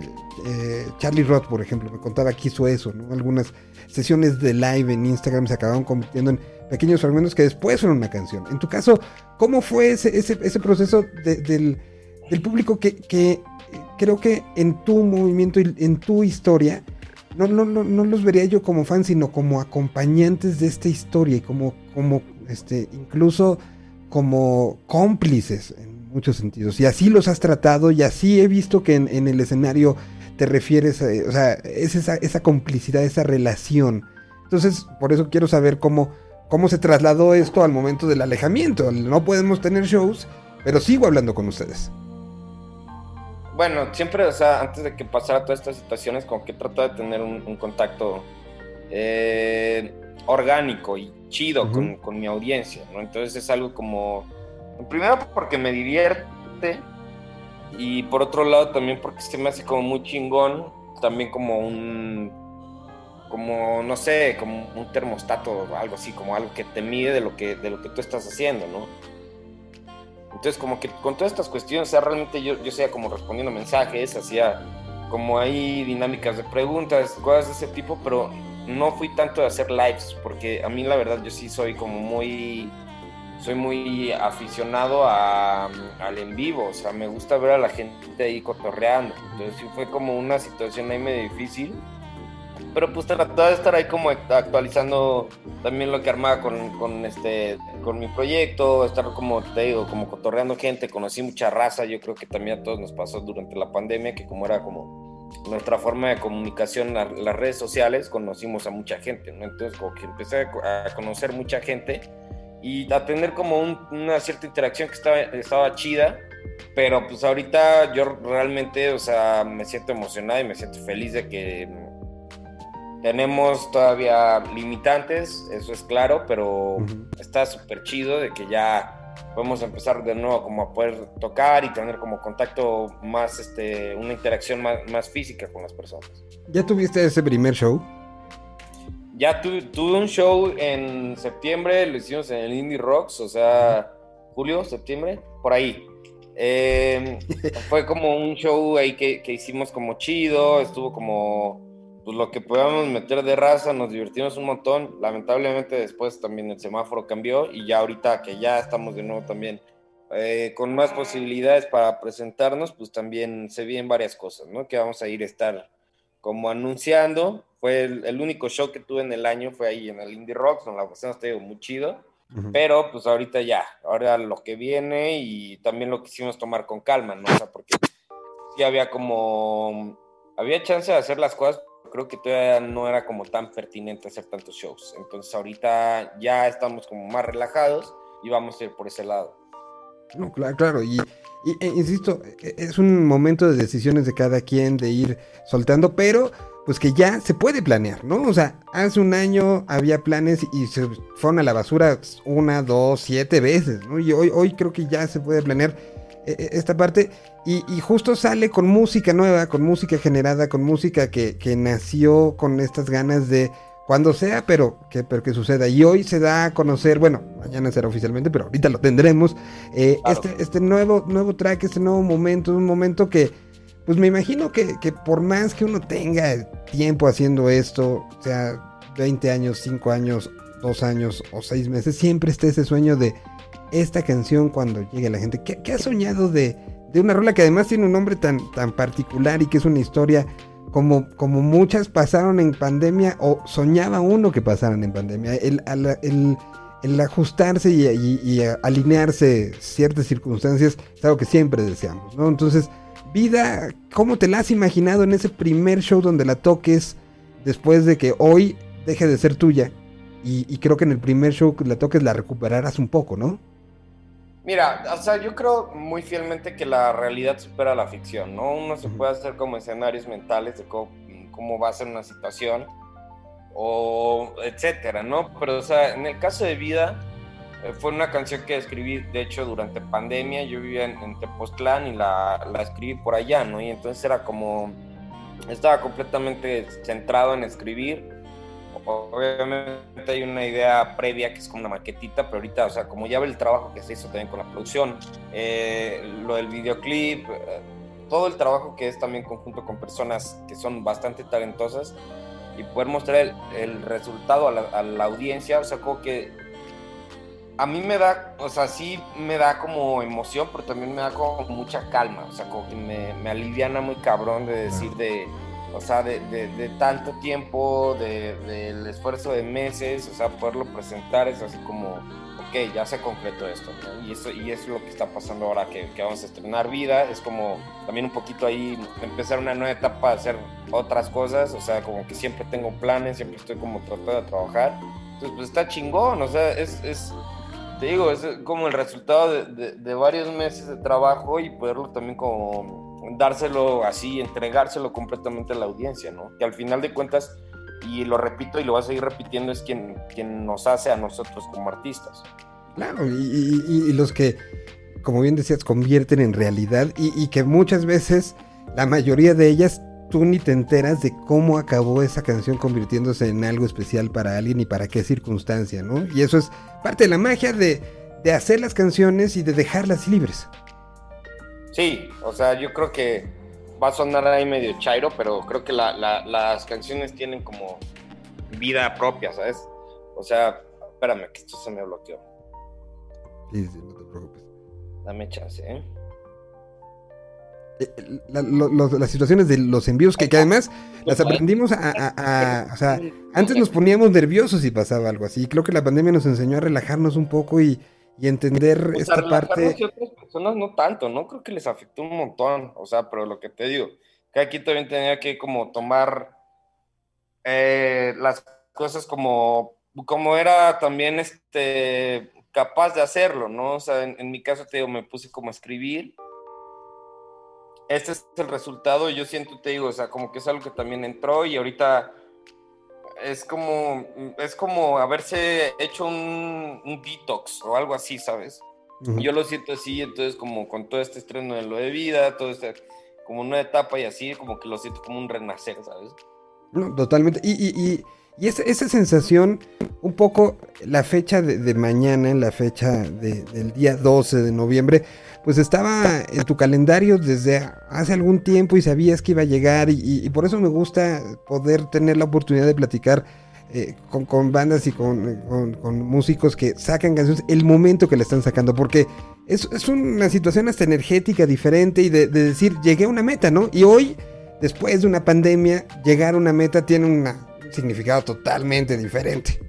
Speaker 1: eh, Charlie Roth, por ejemplo, me contaba que hizo eso, ¿no? Algunas sesiones de live en Instagram se acabaron convirtiendo en pequeños fragmentos que después fueron una canción. En tu caso, ¿cómo fue ese, proceso de- del, del público que, que, creo que en tu movimiento y en tu historia, no, no, no, no los vería yo como fans, sino como acompañantes de esta historia y como, como este, incluso como cómplices en muchos sentidos. Y así los has tratado y así he visto que en, el escenario te refieres, a, o sea, es esa, esa complicidad, esa relación. Entonces, por eso quiero saber cómo, cómo se trasladó esto al momento del alejamiento. No podemos tener shows, pero sigo hablando con ustedes.
Speaker 11: Bueno, siempre, o sea, antes de que pasara todas estas situaciones, como que trato de tener un, un contacto eh, orgánico y chido con, con mi audiencia, ¿no? Entonces es algo como, primero porque me divierte y por otro lado también porque se me hace como muy chingón, también como un, como, no sé, como un termostato o algo así, como algo que te mide de lo que, de lo que tú estás haciendo, ¿no? Entonces, como que con todas estas cuestiones, o sea, realmente yo, yo sea como respondiendo mensajes, hacía como hay dinámicas de preguntas, cosas de ese tipo, pero no fui tanto de hacer lives, porque a mí la verdad yo sí soy como muy, soy muy aficionado a, al en vivo, o sea, me gusta ver a la gente ahí cotorreando. Entonces sí fue como una situación ahí medio difícil, pero pues trataba de estar ahí como actualizando también lo que armaba con, con este con mi proyecto, estar como te digo, como cotorreando gente, conocí mucha raza, yo creo que también a todos nos pasó durante la pandemia, que como era como nuestra forma de comunicación, la- las redes sociales, conocimos a mucha gente, ¿no? Entonces como que empecé a co- a conocer mucha gente y a tener como un- una cierta interacción que estaba, estaba chida, pero pues ahorita yo realmente, o sea, me siento emocionado y me siento feliz de que tenemos todavía limitantes, eso es claro, pero está súper chido de que ya podemos empezar de nuevo como a poder tocar y tener como contacto más, este, una interacción más, más física con las personas.
Speaker 1: ¿Ya tuviste ese primer show?
Speaker 11: Ya tu- tuve un show en septiembre, lo hicimos en el Indie Rocks, o sea, julio, septiembre, por ahí. Eh, fue como un show ahí que, que hicimos como chido, estuvo como pues lo que podíamos meter de raza, nos divertimos un montón. Lamentablemente después también el semáforo cambió y ya ahorita que ya estamos de nuevo también eh, con más posibilidades para presentarnos, pues también se vienen varias cosas, ¿no? Que vamos a ir a estar como anunciando. Fue el, el único show que tuve en el año, fue ahí en el Indie Rocks, nos la pasamos, te digo, muy chido.
Speaker 1: Ujú.
Speaker 11: Pero pues ahorita ya, ahora lo que viene y también lo quisimos tomar con calma, ¿no? O sea, porque sí había como, había chance de hacer las cosas, creo que todavía no era como tan pertinente hacer tantos shows. Entonces ahorita ya estamos como más relajados y vamos a ir por ese lado.
Speaker 1: No, claro, claro. Y, e, insisto, e- es un momento de decisiones de cada quien, de ir soltando, pero pues que ya se puede planear, ¿no? O sea, hace un año había planes y se fueron a la basura una, dos, siete veces, ¿no? Y hoy, hoy creo que ya se puede planear esta parte y, y justo sale con música nueva, con música generada, con música que, que nació con estas ganas de cuando sea, pero que, pero que suceda. Y hoy se da a conocer, bueno, mañana será oficialmente, pero ahorita lo tendremos. eh,
Speaker 11: Claro.
Speaker 1: este, este nuevo, nuevo track, este nuevo momento, un momento que, pues me imagino que, que por más que uno tenga tiempo haciendo esto, sea 20 años, 5 años, 2 años o 6 meses, siempre está ese sueño de esta canción cuando llegue la gente. ¿Qué, qué has soñado de, una rola que además tiene un nombre tan, tan particular y que es una historia como, como muchas pasaron en pandemia o soñaba uno que pasaran en pandemia? El, ajustarse y alinearse ciertas circunstancias es algo que siempre deseamos, ¿no? Entonces, vida, ¿cómo te la has imaginado en ese primer show donde la toques después de que hoy deje de ser tuya? Y, y creo que en el primer show que la toques la recuperarás un poco, ¿no?
Speaker 11: Mira, o sea, yo creo muy fielmente que la realidad supera la ficción, ¿no? Uno se puede hacer como escenarios mentales de cómo, cómo va a ser una situación o etcétera, ¿no? Pero, o sea, en el caso de vida, eh, fue una canción que escribí, de hecho, durante pandemia. Yo vivía en, en Tepoztlán y la, la escribí por allá, ¿no? Y entonces era como, estaba completamente centrado en escribir. Obviamente hay una idea previa que es como una maquetita, pero ahorita, o sea, como ya ve el trabajo que se hizo también con la producción, eh, lo del videoclip, eh, todo el trabajo que es también conjunto con personas que son bastante talentosas y poder mostrar el, el resultado a la, a la audiencia, o sea, como que a mí me da, o sea, sí me da como emoción, pero también me da como mucha calma, o sea, como que me, me aliviana muy cabrón de decir de, o sea, de, de, de tanto tiempo, de- del esfuerzo de meses, o sea, poderlo presentar es así como, ok, ya se concretó esto, ¿no? Y eso, y eso es lo que está pasando ahora que, vamos a estrenar vida, es como también un poquito ahí empezar una nueva etapa, hacer otras cosas, o sea, como que siempre tengo planes, siempre estoy como tratando de trabajar, entonces pues está chingón, o sea, es... es te digo, es como el resultado de, de- de varios meses de trabajo y poderlo también como dárselo así, entregárselo completamente a la audiencia, ¿no? Que al final de cuentas, y lo repito y lo voy a seguir repitiendo, es quien, quien nos hace a nosotros como artistas.
Speaker 1: Claro, y, los que, como bien decías, convierten en realidad y, y que muchas veces, la mayoría de ellas, tú ni te enteras de cómo acabó esa canción convirtiéndose en algo especial para alguien y para qué circunstancia, ¿no? Y eso es parte de la magia de, de hacer las canciones y de dejarlas libres.
Speaker 11: Sí, o sea, yo creo que va a sonar ahí medio chairo, pero creo que la- la- las canciones tienen como vida propia, ¿sabes? O sea, espérame, que esto se me bloqueó.
Speaker 1: Sí, sí, no te preocupes.
Speaker 11: Dame chance, ¿eh?
Speaker 1: Eh, la- lo- lo- las situaciones de los envíos que, que además las aprendimos a, a- a- o sea, antes nos poníamos nerviosos si pasaba algo así. Creo que la pandemia nos enseñó a relajarnos un poco y, y entender
Speaker 11: Pues
Speaker 1: esta parte.
Speaker 11: y otras personas no tanto, ¿no? Creo que les afectó un montón, o sea, pero lo que te digo, que aquí también tenía que como tomar eh, las cosas como, como era también este, capaz de hacerlo, ¿no? O sea, en, en mi caso te digo, me puse como a escribir. Este es el resultado yo siento, te digo, o sea, como que es algo que también entró y ahorita es como, es como haberse hecho un, un detox o algo así, ¿sabes? Yo lo siento así, entonces como con todo este estreno de lo de vida, todo este, como una etapa y así, como que lo siento como un renacer, ¿sabes?
Speaker 1: No, totalmente. Y, y, y, y esa, esa sensación, un poco la fecha de, de mañana, la fecha de- del día 12 de noviembre, pues estaba en tu calendario desde hace algún tiempo y sabías que iba a llegar y, y- por eso me gusta poder tener la oportunidad de platicar eh, con, bandas y con, músicos que sacan canciones el momento que la están sacando, porque es, una situación hasta energética diferente y de, de decir, llegué a una meta, ¿no? Y hoy después de una pandemia, llegar a una meta tiene un significado totalmente diferente.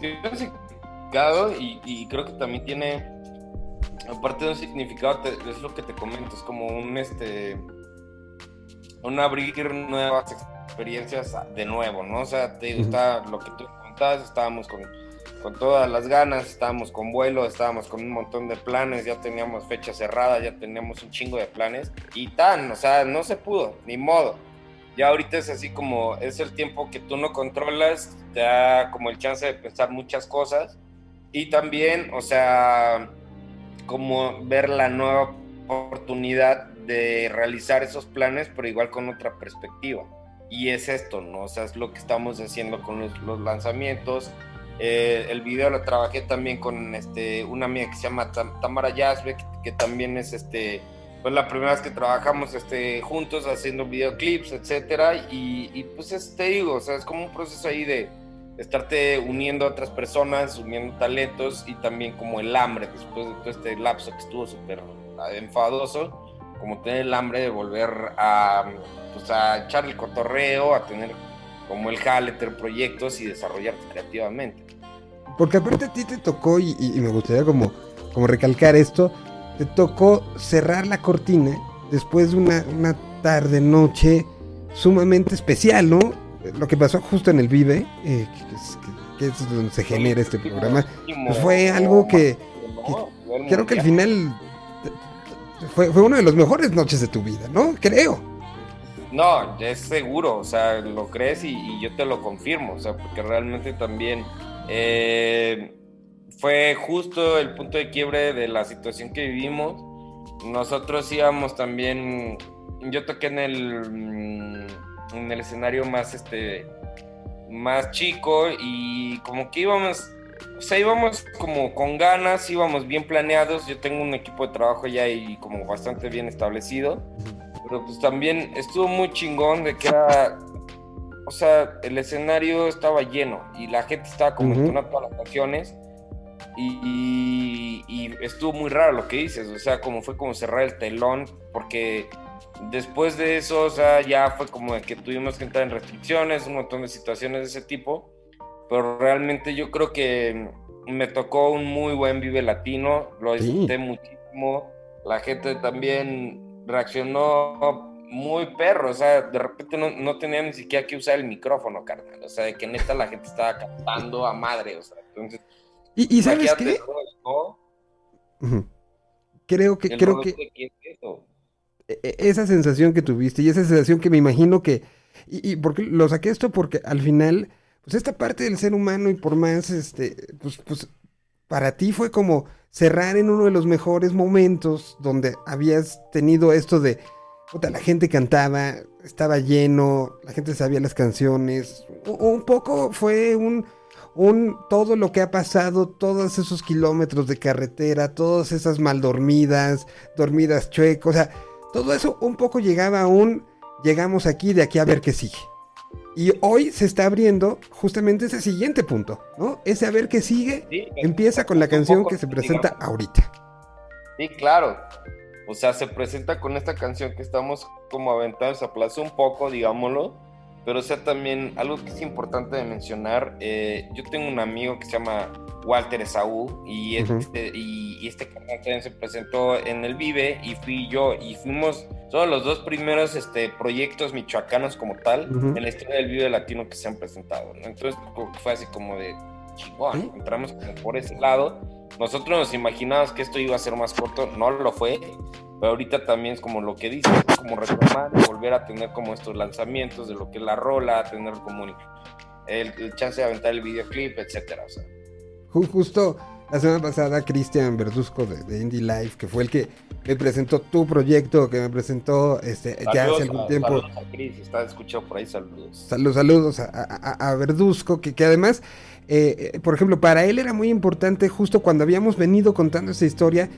Speaker 11: Significado y creo que también tiene, aparte de un significado, te- es lo que te comento, es como un, este, un abrir nuevas experiencias de nuevo, ¿no? O sea, te digo, está lo que tú contabas, estábamos con, con todas las ganas, estábamos con vuelo, estábamos con un montón de planes, ya teníamos fecha cerrada, ya teníamos un chingo de planes y tan, o sea, no se pudo, ni modo. Ya ahorita es así como, es el tiempo que tú no controlas, te da como el chance de pensar muchas cosas y también, o sea, como ver la nueva oportunidad de realizar esos planes, pero igual con otra perspectiva. Y es esto, ¿no? O sea, es lo que estamos haciendo con los, los lanzamientos. Eh, el video lo trabajé también con este, una amiga que se llama Tam- Tamara Yazbek, que también es este, pues la primera vez que trabajamos este, juntos haciendo videoclips, etcétera. Y, y pues es, te digo, o sea, es como un proceso ahí de estarte uniendo a otras personas, uniendo talentos y también como el hambre después de todo este lapso que estuvo súper enfadoso, como tener el hambre de volver a, pues, a echar el cotorreo, a tener como el jale, tener proyectos y desarrollarte creativamente.
Speaker 1: Porque aparte a ti te tocó, y, y- me gustaría como, como recalcar esto, te tocó cerrar la cortina después de una, una tarde, noche sumamente especial, ¿no? Lo que pasó justo en el Vive, eh, que, es, que- que es donde se genera este programa, pues fue algo que,
Speaker 11: nivel
Speaker 1: creo que al final fue, fue una de las mejores noches de tu vida, ¿no? Creo.
Speaker 11: No, es seguro, o sea, lo crees y, y yo te lo confirmo, o sea, porque realmente también eh, fue justo el punto de quiebre de la situación que vivimos. Nosotros íbamos también, yo toqué en el, mm, en el escenario más, este, más chico y como que íbamos, o sea, íbamos como con ganas, íbamos bien planeados. Yo tengo un equipo de trabajo ya y como bastante bien establecido. Pero pues también estuvo muy chingón de que era, o sea, el escenario estaba lleno y la gente estaba como
Speaker 1: Ujú.
Speaker 11: entonando todas las canciones. Y, y- y estuvo muy raro lo que dices, o sea, como fue como cerrar el telón, porque después de eso, o sea, ya fue como de que tuvimos que entrar en restricciones, un montón de situaciones de ese tipo, pero realmente yo creo que me tocó un muy buen Vive Latino, lo
Speaker 1: Sí.
Speaker 11: disfruté muchísimo, la gente también reaccionó muy perro, o sea, de repente no, no tenía ni siquiera que usar el micrófono, carnal, o sea, de que neta la gente estaba cantando a madre, o sea, entonces...
Speaker 1: Y, y ¿sabes qué?
Speaker 11: rol, ¿no?
Speaker 1: Creo que,
Speaker 11: El
Speaker 1: creo que
Speaker 11: es eso.
Speaker 1: E- e- esa sensación que tuviste y esa sensación que me imagino que y, porque lo saqué esto porque al final pues esta parte del ser humano y por más este pues pues para ti fue como cerrar en uno de los mejores momentos donde habías tenido esto de puta, la gente cantaba estaba lleno la gente sabía las canciones. Un poco fue un un todo lo que ha pasado, todos esos kilómetros de carretera, todas esas mal dormidas, dormidas chuecas, o sea, todo eso un poco llegaba a un llegamos aquí, de aquí a ver qué sigue. Y hoy se está abriendo justamente ese siguiente punto, ¿no? Ese a ver qué sigue
Speaker 11: Sí,
Speaker 1: empieza con la canción que se presenta
Speaker 11: digamos.
Speaker 1: ahorita.
Speaker 11: Sí, claro. O sea, se presenta con esta canción que estamos como aventados, se aplazó un poco, digámoslo. Pero o sea, también algo que es importante de mencionar, eh, yo tengo un amigo que se llama Walter Esaú y este, y, y este canal también se presentó en el Vive y fui yo y fuimos todos los dos primeros este, proyectos michoacanos como tal
Speaker 1: Ujú.
Speaker 11: en la historia del Vive Latino que se han presentado. ¿no? Entonces fue así como de chingón, entramos por ese lado. Nosotros nos imaginábamos que esto iba a ser más corto, no lo fue, pero ahorita también es como lo que dices, es como retomar, volver a tener como estos lanzamientos de lo que es la rola, tener como el, el- chance de aventar el videoclip, etcétera. O sea,
Speaker 1: Ju- Justo la semana pasada, Cristian Verduzco de, de Indie Life, que fue el que me presentó tu proyecto, que me presentó este, ya
Speaker 11: saludos
Speaker 1: hace algún
Speaker 11: a-
Speaker 1: tiempo.
Speaker 11: Saludos a Cris, está escuchado por ahí, saludos.
Speaker 1: Saludos, saludos a, a- a- a Verduzco, que, que además, eh, eh, por ejemplo, para él era muy importante justo cuando habíamos venido contando esa historia,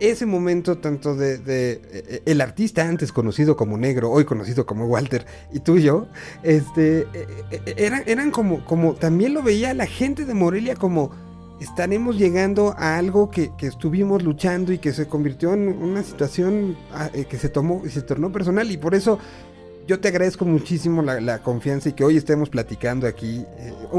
Speaker 1: ese momento tanto de, de, eh, el artista antes conocido como Negro, hoy conocido como Walter, y tú y yo, este, eh, eh, eran, eran como, como, también lo veía la gente de Morelia como estaremos llegando a algo que, que estuvimos luchando y que se convirtió en una situación ah, que se tomó y se tornó personal y por eso yo te agradezco muchísimo la, la confianza y que hoy estemos platicando aquí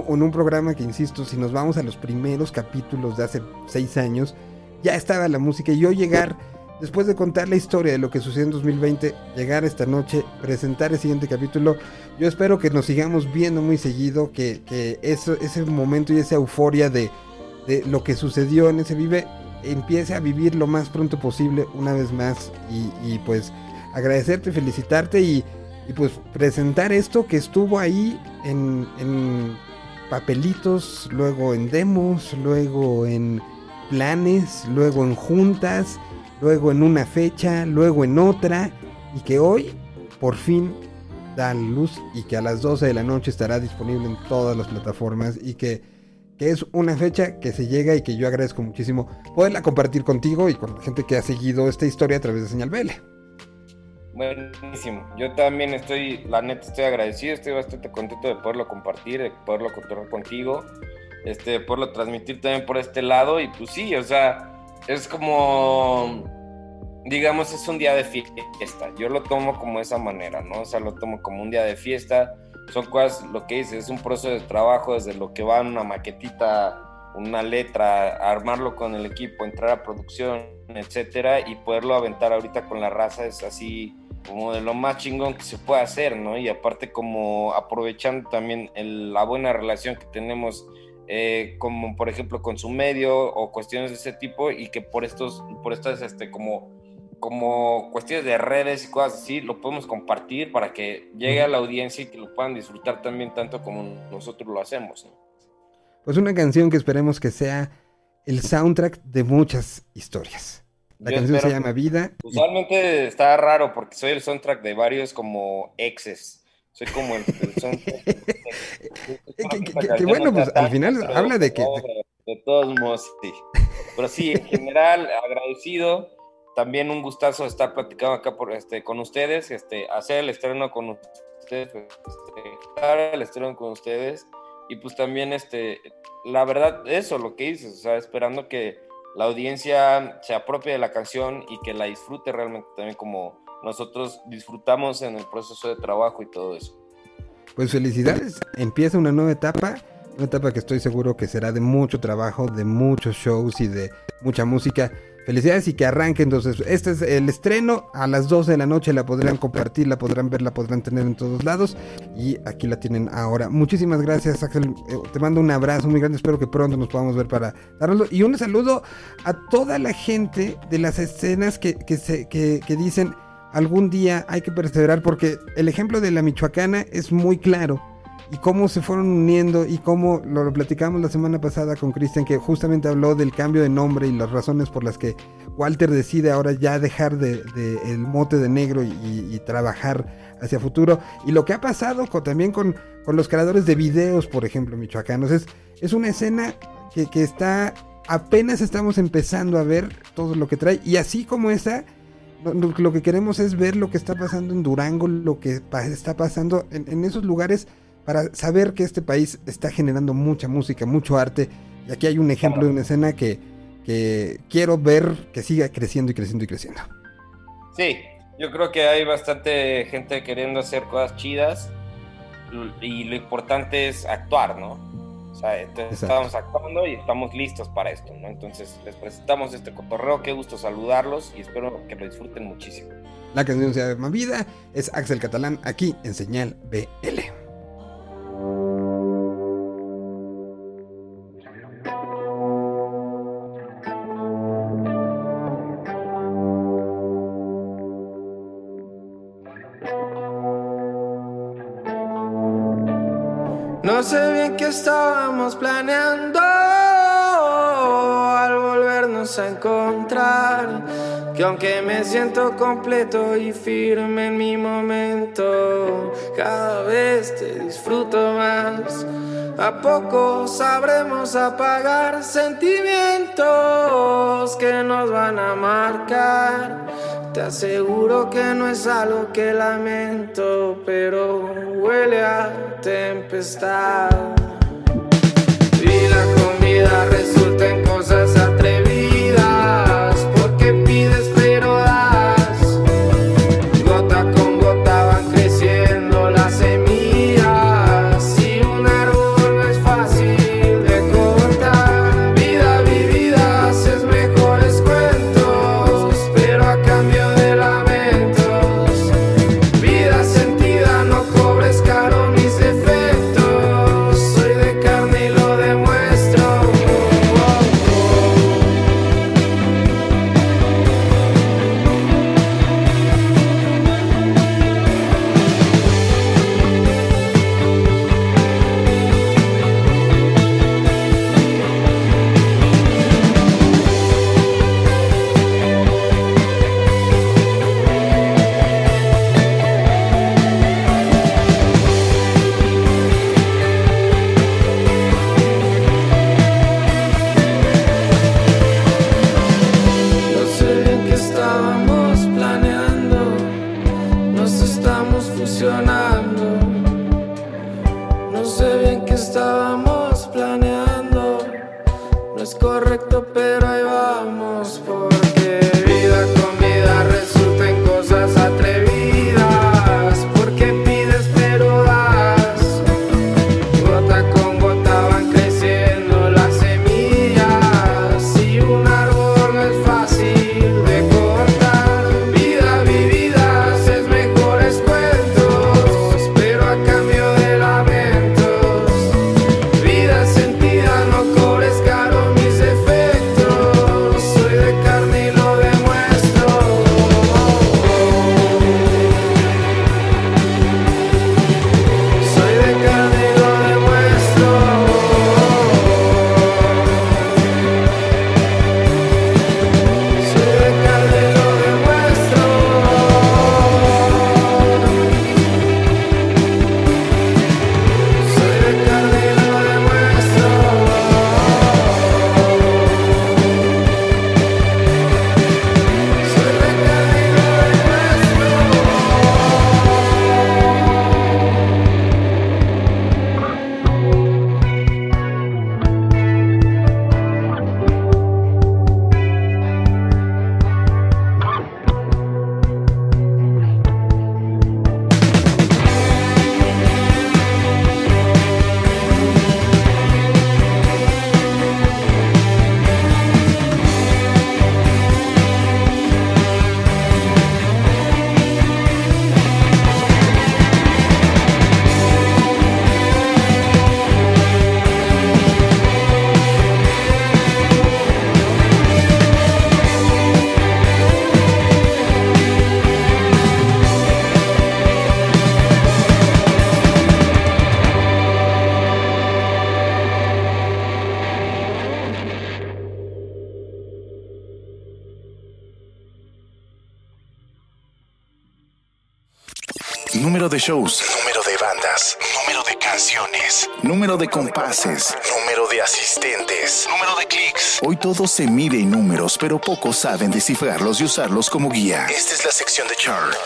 Speaker 1: en un programa que, insisto, si nos vamos a los primeros capítulos de hace seis años, ya estaba la música. Y yo llegar, después de contar la historia de lo que sucedió en 2020, llegar esta noche, presentar el siguiente capítulo, yo espero que nos sigamos viendo muy seguido, que, que eso, ese momento y esa euforia de, de lo que sucedió en ese vive empiece a vivir lo más pronto posible una vez más. Y, y pues agradecerte, felicitarte y, y, pues presentar esto que estuvo ahí en, en papelitos, luego en demos, luego en planes, luego en juntas, luego en una fecha, luego en otra y que hoy por fin da luz y que a las 12 de la noche estará disponible en todas las plataformas y que, que es una fecha que se llega y que yo agradezco muchísimo poderla compartir contigo y con la gente que ha seguido esta historia a través de Señal BL.
Speaker 11: Buenísimo. Yo también estoy, la neta, estoy agradecido, estoy bastante contento de poderlo compartir, de poderlo contar contigo, este, de poderlo transmitir también por este lado. Y pues sí, o sea, es como, digamos, es un día de fiesta. Yo lo tomo como esa manera, ¿no? O sea, lo tomo como un día de fiesta. Son cosas, lo que dices, es un proceso de trabajo desde lo que va una maquetita, una letra, armarlo con el equipo, entrar a producción, etcétera, y poderlo aventar ahorita con la raza es así como de lo más chingón que se puede hacer, ¿no? Y aparte como aprovechando también la buena relación que tenemos eh, como por ejemplo con su medio o cuestiones de ese tipo y que por estos, por estas este, como, como cuestiones de redes y cosas así, lo podemos compartir para que llegue a la audiencia y que lo puedan disfrutar también tanto como nosotros lo hacemos. ¿no?
Speaker 1: Pues una canción que esperemos que sea el soundtrack de muchas historias. La
Speaker 11: Yo
Speaker 1: canción se llama Vida. y-
Speaker 11: Usualmente está raro porque soy el soundtrack de varios como exes. Soy como el, el soundtrack.
Speaker 1: que- que- que bueno, pues, al final habla de que-
Speaker 11: De, de todos modos, sí. Pero sí, en general, agradecido. También un gustazo estar platicando acá por, este, con ustedes, este, hacer el estreno con ustedes, pues, este, el estreno con ustedes. Y pues también, este, la verdad, eso, lo que dices, o sea, esperando que la audiencia se apropie de la canción y que la disfrute realmente también como nosotros disfrutamos en el proceso de trabajo y todo eso.
Speaker 1: Pues felicidades, empieza una nueva etapa, una etapa que estoy seguro que será de mucho trabajo, de muchos shows y de mucha música. Felicidades y que arranque entonces. Este es el estreno, a las 12 de la noche la podrán compartir, la podrán ver, la podrán tener en todos lados y aquí la tienen ahora. Muchísimas gracias Axel, Eh, te mando un abrazo muy grande, espero que pronto nos podamos ver para darlo. Y un saludo a toda la gente de las escenas que, que, que dicen algún día hay que perseverar porque el ejemplo de la Michoacana es muy claro y cómo se fueron uniendo y cómo lo, platicamos la semana pasada con Cristian que justamente habló del cambio de nombre y las razones por las que Walter decide ahora ya dejar de, el mote de negro y, trabajar hacia futuro. Y lo que ha pasado con- también con, con los creadores de videos por ejemplo michoacanos es, es una escena que, que está apenas estamos empezando a ver todo lo que trae y así como esa lo, que queremos es ver lo que está pasando en Durango, lo que está pasando en, esos lugares para saber que este país está generando mucha música, mucho arte. Y aquí hay un ejemplo de una escena que quiero ver que siga creciendo y creciendo y creciendo.
Speaker 11: Sí, yo creo que hay bastante gente queriendo hacer cosas chidas y lo importante es actuar, ¿no? Sea, entonces estamos actuando y estamos listos para esto, ¿no? Entonces les presentamos este cotorreo, qué gusto saludarlos y espero que lo disfruten muchísimo.
Speaker 1: La canción se llama Vida, es Axel Catalán aquí en Señal BL.
Speaker 12: Estábamos planeando al volvernos a encontrar. Que aunque me siento completo y firme en mi momento, cada vez te disfruto más. A poco sabremos apagar sentimientos que nos van a marcar. Te aseguro que no es algo que lamento, pero huele a tempestad. Vida resultan cosas atrevidas, de
Speaker 2: shows, número de bandas, número de canciones, número de compases, número de asistentes, número de clics. Hoy todo se mide en números, pero pocos saben descifrarlos y usarlos como guía. Esta es la sección de chart.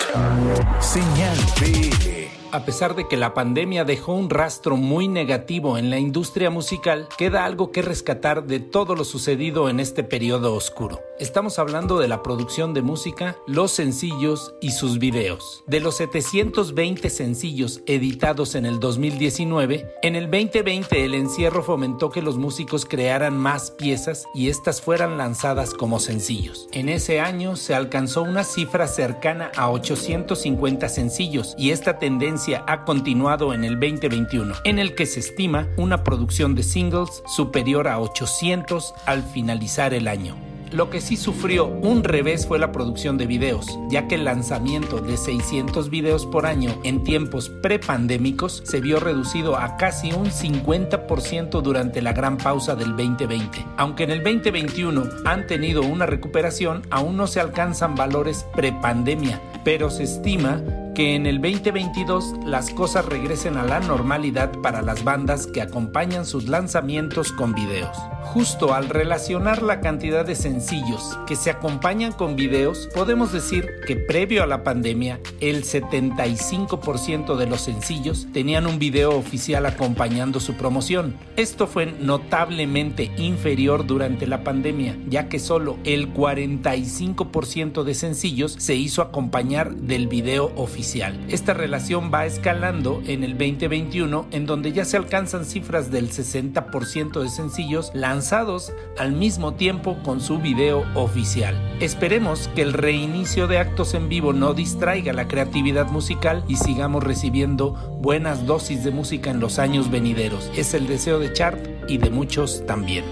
Speaker 2: Señal BL.
Speaker 13: A pesar de que la pandemia dejó un rastro muy negativo en la industria musical, queda algo que rescatar de todo lo sucedido en este periodo oscuro. Estamos hablando de la producción de música, los sencillos y sus videos. De los 720 sencillos editados en el 2019, en el 2020 el encierro fomentó que los músicos crearan más piezas y estas fueran lanzadas como sencillos. En ese año se alcanzó una cifra cercana a 850 sencillos y esta tendencia ha continuado en el 2021, en el que se estima una producción de singles superior a 800 al finalizar el año. Lo que sí sufrió un revés fue la producción de videos, ya que el lanzamiento de 600 videos por año en tiempos prepandémicos se vio reducido a casi un 50% durante la gran pausa del 2020. Aunque en el 2021 han tenido una recuperación, aún no se alcanzan valores prepandemia, pero se estima que en el 2022 las cosas regresen a la normalidad para las bandas que acompañan sus lanzamientos con videos. Justo al relacionar la cantidad de sencillos que se acompañan con videos, podemos decir que previo a la pandemia, el 75% de los sencillos tenían un video oficial acompañando su promoción. Esto fue notablemente inferior durante la pandemia, ya que solo el 45% de sencillos se hizo acompañar del video oficial. Esta relación va escalando en el 2021, en donde ya se alcanzan cifras del 60% de sencillos lanzados al mismo tiempo con su video oficial. Esperemos que el reinicio de actos en vivo no distraiga la creatividad musical y sigamos recibiendo buenas dosis de música en los años venideros. Es el deseo de Chart y de muchos también.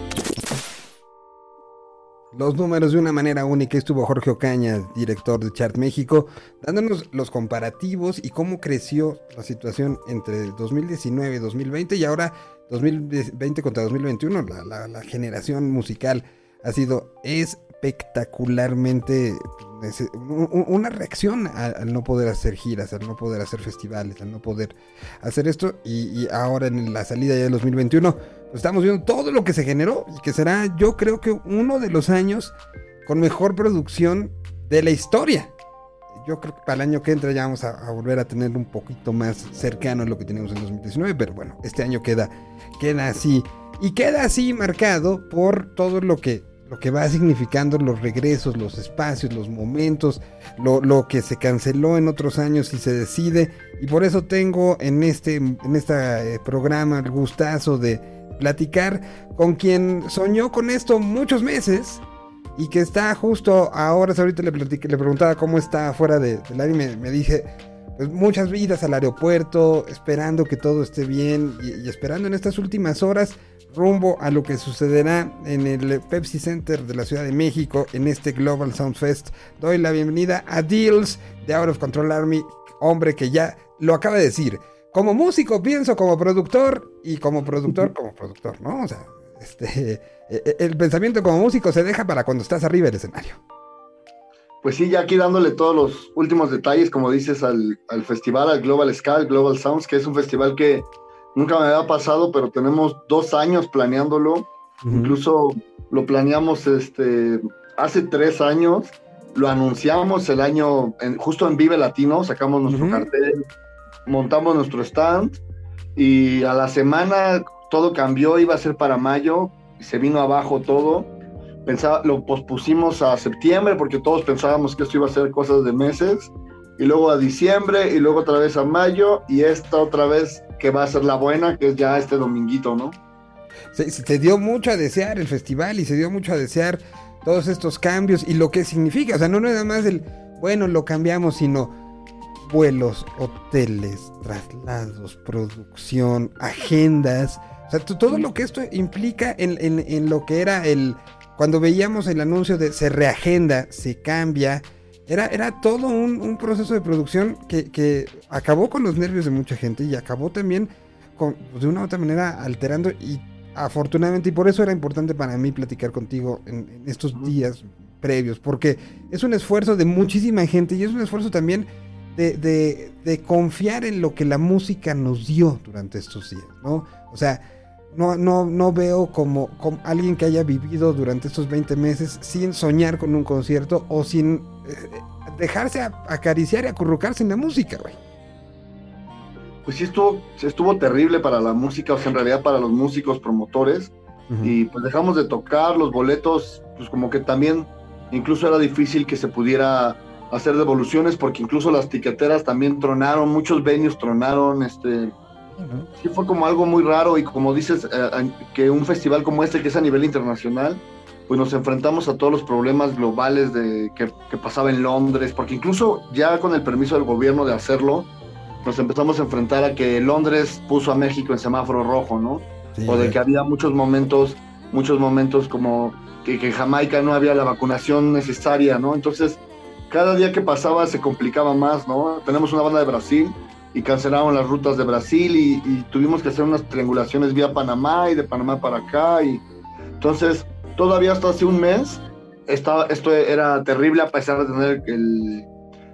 Speaker 1: Los números de una manera única estuvo Jorge Ocaña, director de Chart México, dándonos los comparativos y cómo creció la situación entre 2019 y 2020 y ahora 2020 contra 2021. La, la- la generación musical ha sido espectacularmente pues, un- un- una reacción al no poder hacer giras, al no poder hacer festivales, al no poder hacer esto y, ahora en la salida ya de 2021 pues estamos viendo todo lo que se generó y que será yo creo que uno de los años con mejor producción de la historia. Yo creo que para el año que entra ya vamos a, a volver a tener un poquito más cercano a lo que teníamos en 2019, pero bueno, este año queda, queda así. Y queda así marcado por todo lo que, lo que va significando los regresos, los espacios, los momentos, lo, lo que se canceló en otros años y se decide. Y por eso tengo en este, en este programa el gustazo de platicar con quien soñó con esto muchos meses y que está justo ahora, ahorita le, platiqué- le preguntaba cómo está fuera de, del aire y me, dije, muchas vidas al aeropuerto, esperando que todo esté bien y, y esperando en estas últimas horas rumbo a lo que sucederá en el Pepsi Center de la Ciudad de México en este Global Sound Fest. Doy la bienvenida a Deals de Out of Control Army, hombre que ya lo acaba de decir. Como músico pienso como productor y como productor como productor, ¿no? O sea, este, eh, el pensamiento como músico se deja para cuando estás arriba del escenario.
Speaker 14: Pues sí, ya aquí dándole todos los últimos detalles, como dices, al, al festival, al Global Ska, al Global Sounds, que es un festival que nunca me había pasado, pero tenemos dos años planeándolo. Incluso lo planeamos este, hace tres años, lo anunciamos el año, en- justo en Vive Latino, sacamos nuestro cartel, montamos nuestro stand y a la semana todo cambió, iba a ser para mayo, y se vino abajo todo. Pensaba, lo pospusimos a septiembre porque todos pensábamos que esto iba a ser cosas de meses, y luego a diciembre, y luego otra vez a mayo, y esta otra vez que va a ser la buena, que es ya este dominguito, ¿no?
Speaker 1: Se, dio mucho a desear el festival y se dio mucho a desear todos estos cambios y lo que significa. O sea, no nada más el, bueno, lo cambiamos, sino vuelos, hoteles, traslados, producción, agendas. O sea, todo lo que esto implica en, en- en lo que era el... Cuando veíamos el anuncio de se reagenda, se cambia, era, era todo un, un proceso de producción que, que acabó con los nervios de mucha gente y acabó también con, de una u otra manera alterando y afortunadamente, y por eso era importante para mí platicar contigo en, en estos días previos, porque es un esfuerzo de muchísima gente y es un esfuerzo también de, de- de confiar en lo que la música nos dio durante estos días, ¿no? O sea, no, no, no veo como, como alguien que haya vivido durante estos 20 meses sin soñar con un concierto o sin eh, dejarse a- acariciar y acurrucarse en la música, güey.
Speaker 14: Pues sí estuvo, estuvo terrible para la música, o sea, en realidad para los músicos promotores. Y pues dejamos de tocar los boletos, pues como que también incluso era difícil que se pudiera hacer devoluciones porque incluso las tiqueteras también tronaron, muchos venues tronaron, este sí fue como algo muy raro y como dices eh, que un festival como este que es a nivel internacional pues nos enfrentamos a todos los problemas globales de que, que pasaba en Londres porque incluso ya con el permiso del gobierno de hacerlo nos empezamos a enfrentar a que Londres puso a México en semáforo rojo, ¿no?
Speaker 1: Sí,
Speaker 14: o de que había muchos momentos, muchos momentos como que, que en Jamaica no había la vacunación necesaria, ¿no? Entonces, cada día que pasaba se complicaba más, ¿no? Tenemos una banda de Brasil y cancelaron las rutas de Brasil y, y tuvimos que hacer unas triangulaciones vía Panamá y de Panamá para acá y entonces todavía hasta hace un mes estaba, esto era terrible a pesar de tener el,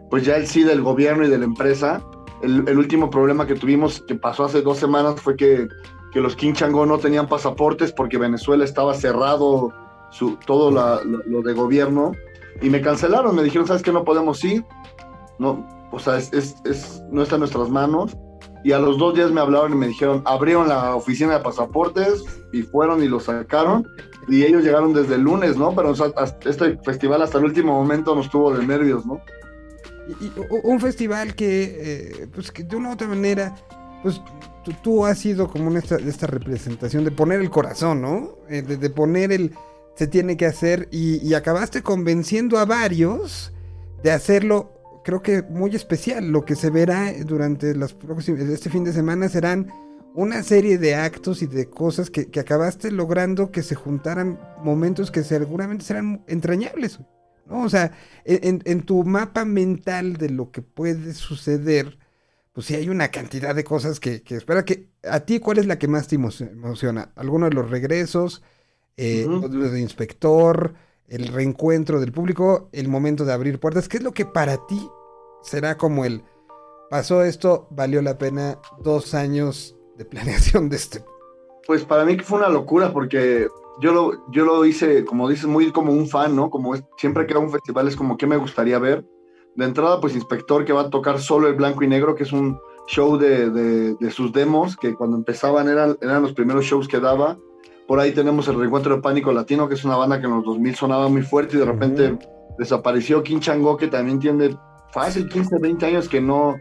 Speaker 14: pues ya el sí del gobierno y de la empresa. El, el último problema que tuvimos que pasó hace dos semanas fue que, que los King Chango no tenían pasaportes porque Venezuela estaba cerrado su, todo la- lo, lo de gobierno y me cancelaron, me dijeron, ¿sabes qué? No podemos ir, no, o sea, es, no está en nuestras manos. Y a los dos días me hablaron y me dijeron, abrieron la oficina de pasaportes y fueron y lo sacaron. Y ellos llegaron desde el lunes, ¿no? Pero este festival hasta el último momento nos tuvo de nervios, ¿no?
Speaker 1: Un festival que, eh, pues que de una u otra manera, pues tú, has sido como una esta, representación de poner el corazón, ¿no? Eh, de, poner el se tiene que hacer y acabaste convenciendo a varios de hacerlo, creo que muy especial. Lo que se verá durante las próximas, este fin de semana serán una serie de actos y de cosas que, que acabaste logrando que se juntaran momentos que seguramente serán entrañables. ¿no? O sea, en, en tu mapa mental de lo que puede suceder, pues sí hay una cantidad de cosas que, que espera que... ¿A ti cuál es la que más te emo- emociona? ¿Alguno de los regresos? Eh,
Speaker 14: Ujú.
Speaker 1: lo de inspector, el reencuentro del público, el momento de abrir puertas. ¿Qué es lo que para ti será como el... Pasó esto, valió la pena dos años de planeación de este...
Speaker 14: Pues para mí que fue una locura porque yo lo, yo lo hice, como dices, muy como un fan, ¿no? Como siempre que hago un festival es como que me gustaría ver. De entrada, pues Inspector que va a tocar solo el blanco y negro, que es un show de, de- de sus demos, que cuando empezaban eran, eran los primeros shows que daba. Por ahí tenemos el Reencuentro de Pánico Latino, que es una banda que en los 2000 sonaba muy fuerte y de repente desapareció King Chango, que también tiene fácil 15, 20 años que no,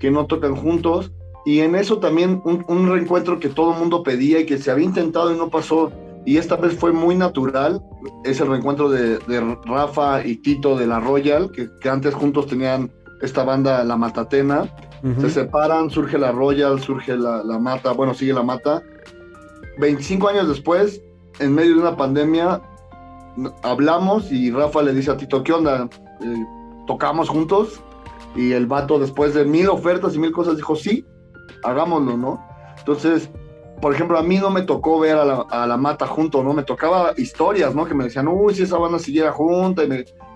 Speaker 14: que no tocan juntos. Y en eso también un, un reencuentro que todo el mundo pedía y que se había intentado y no pasó. Y esta vez fue muy natural. Es el reencuentro de, de Rafa y Tito de la Royal, que, que antes juntos tenían esta banda La Matatena. Se separan, surge la Royal, surge la, la Mata, bueno, sigue la Mata. 25 años después, en medio de una pandemia, hablamos y Rafa le dice a Tito, ¿qué onda? Eh, ¿Tocamos juntos? Y el vato, después de mil ofertas y mil cosas, dijo, sí, hagámoslo, ¿no? Entonces, por ejemplo, a mí no me tocó ver a la, Mata junto, ¿no? Me tocaba historias, ¿no? Que me decían, uy, si esa banda siguiera junta,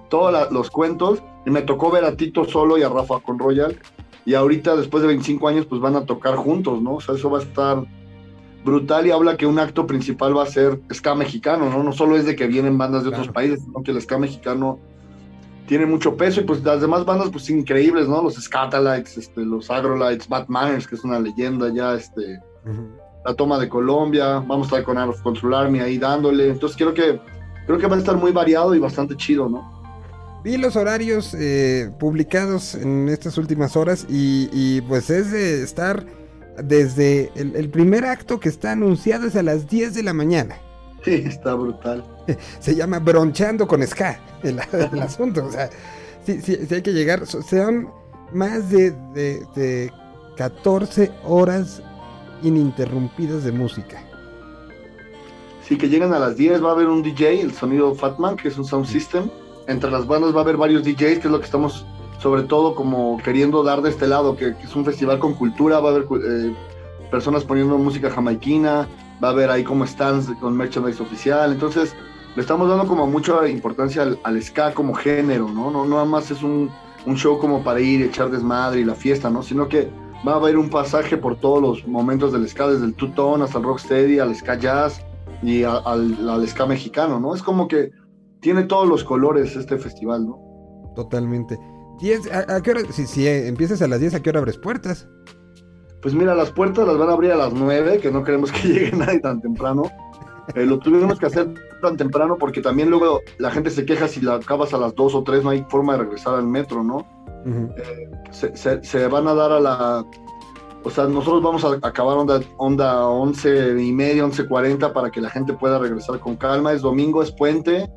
Speaker 14: todos los cuentos, y me tocó ver a Tito solo y a Rafa con Royal, y ahorita, después de 25 años, pues van a tocar juntos, ¿no? O sea, eso va a estar brutal y habla que un acto principal va a ser ska mexicano, ¿no? No solo es de que vienen bandas de otros países, sino que el ska mexicano tiene mucho peso y pues las demás bandas pues increíbles, ¿no? Los Scatalites, este, los Agrolites, Bad Manners, que es una leyenda ya, este, la toma de Colombia, vamos a estar con Control Army ahí dándole, entonces creo que creo que va a estar muy variado y bastante chido, ¿no?
Speaker 1: Vi los horarios eh, publicados en estas últimas horas y, y, pues es de estar desde el, el primer acto que está anunciado es a las 10 de la mañana.
Speaker 14: Sí, está brutal.
Speaker 1: Se llama Bronchando con Ska el, el asunto. O sea, sí, sí, sí hay que llegar. So- Son más de, de, de 14 horas ininterrumpidas de música.
Speaker 14: Sí, que llegan a las 10, va a haber un DJ, el sonido Fatman, que es un sound system. Entre las bandas va a haber varios DJs, que es lo que estamos sobre todo como queriendo dar de este lado, que, que es un festival con cultura, va a haber eh, personas poniendo música jamaiquina, va a haber ahí como stands con merchandise oficial, entonces le estamos dando como mucha importancia al, ska como género, ¿no? No, nada más es un un show como para ir echar desmadre y la fiesta, ¿no? Sino que va a haber un pasaje por todos los momentos del ska, desde el two-tone hasta el rocksteady, al ska jazz y al, al ska mexicano, ¿no? Es como que tiene todos los colores este festival, ¿no?
Speaker 1: Totalmente. 10, ¿a, a qué hora? Si, si eh, empiezas a las 10, ¿a qué hora abres puertas?
Speaker 14: Pues mira, las puertas las van a abrir a las 9, que no queremos que llegue nadie tan temprano. Eh, lo tuvimos que hacer tan temprano porque también luego la gente se queja si la acabas a las 2 o 3, no hay forma de regresar al metro, ¿no?
Speaker 1: Ujú.
Speaker 14: se, se- se van a dar a la. O sea, nosotros vamos a acabar onda, onda 11 y media, 11.40 para que la gente pueda regresar con calma. Es domingo, es puente,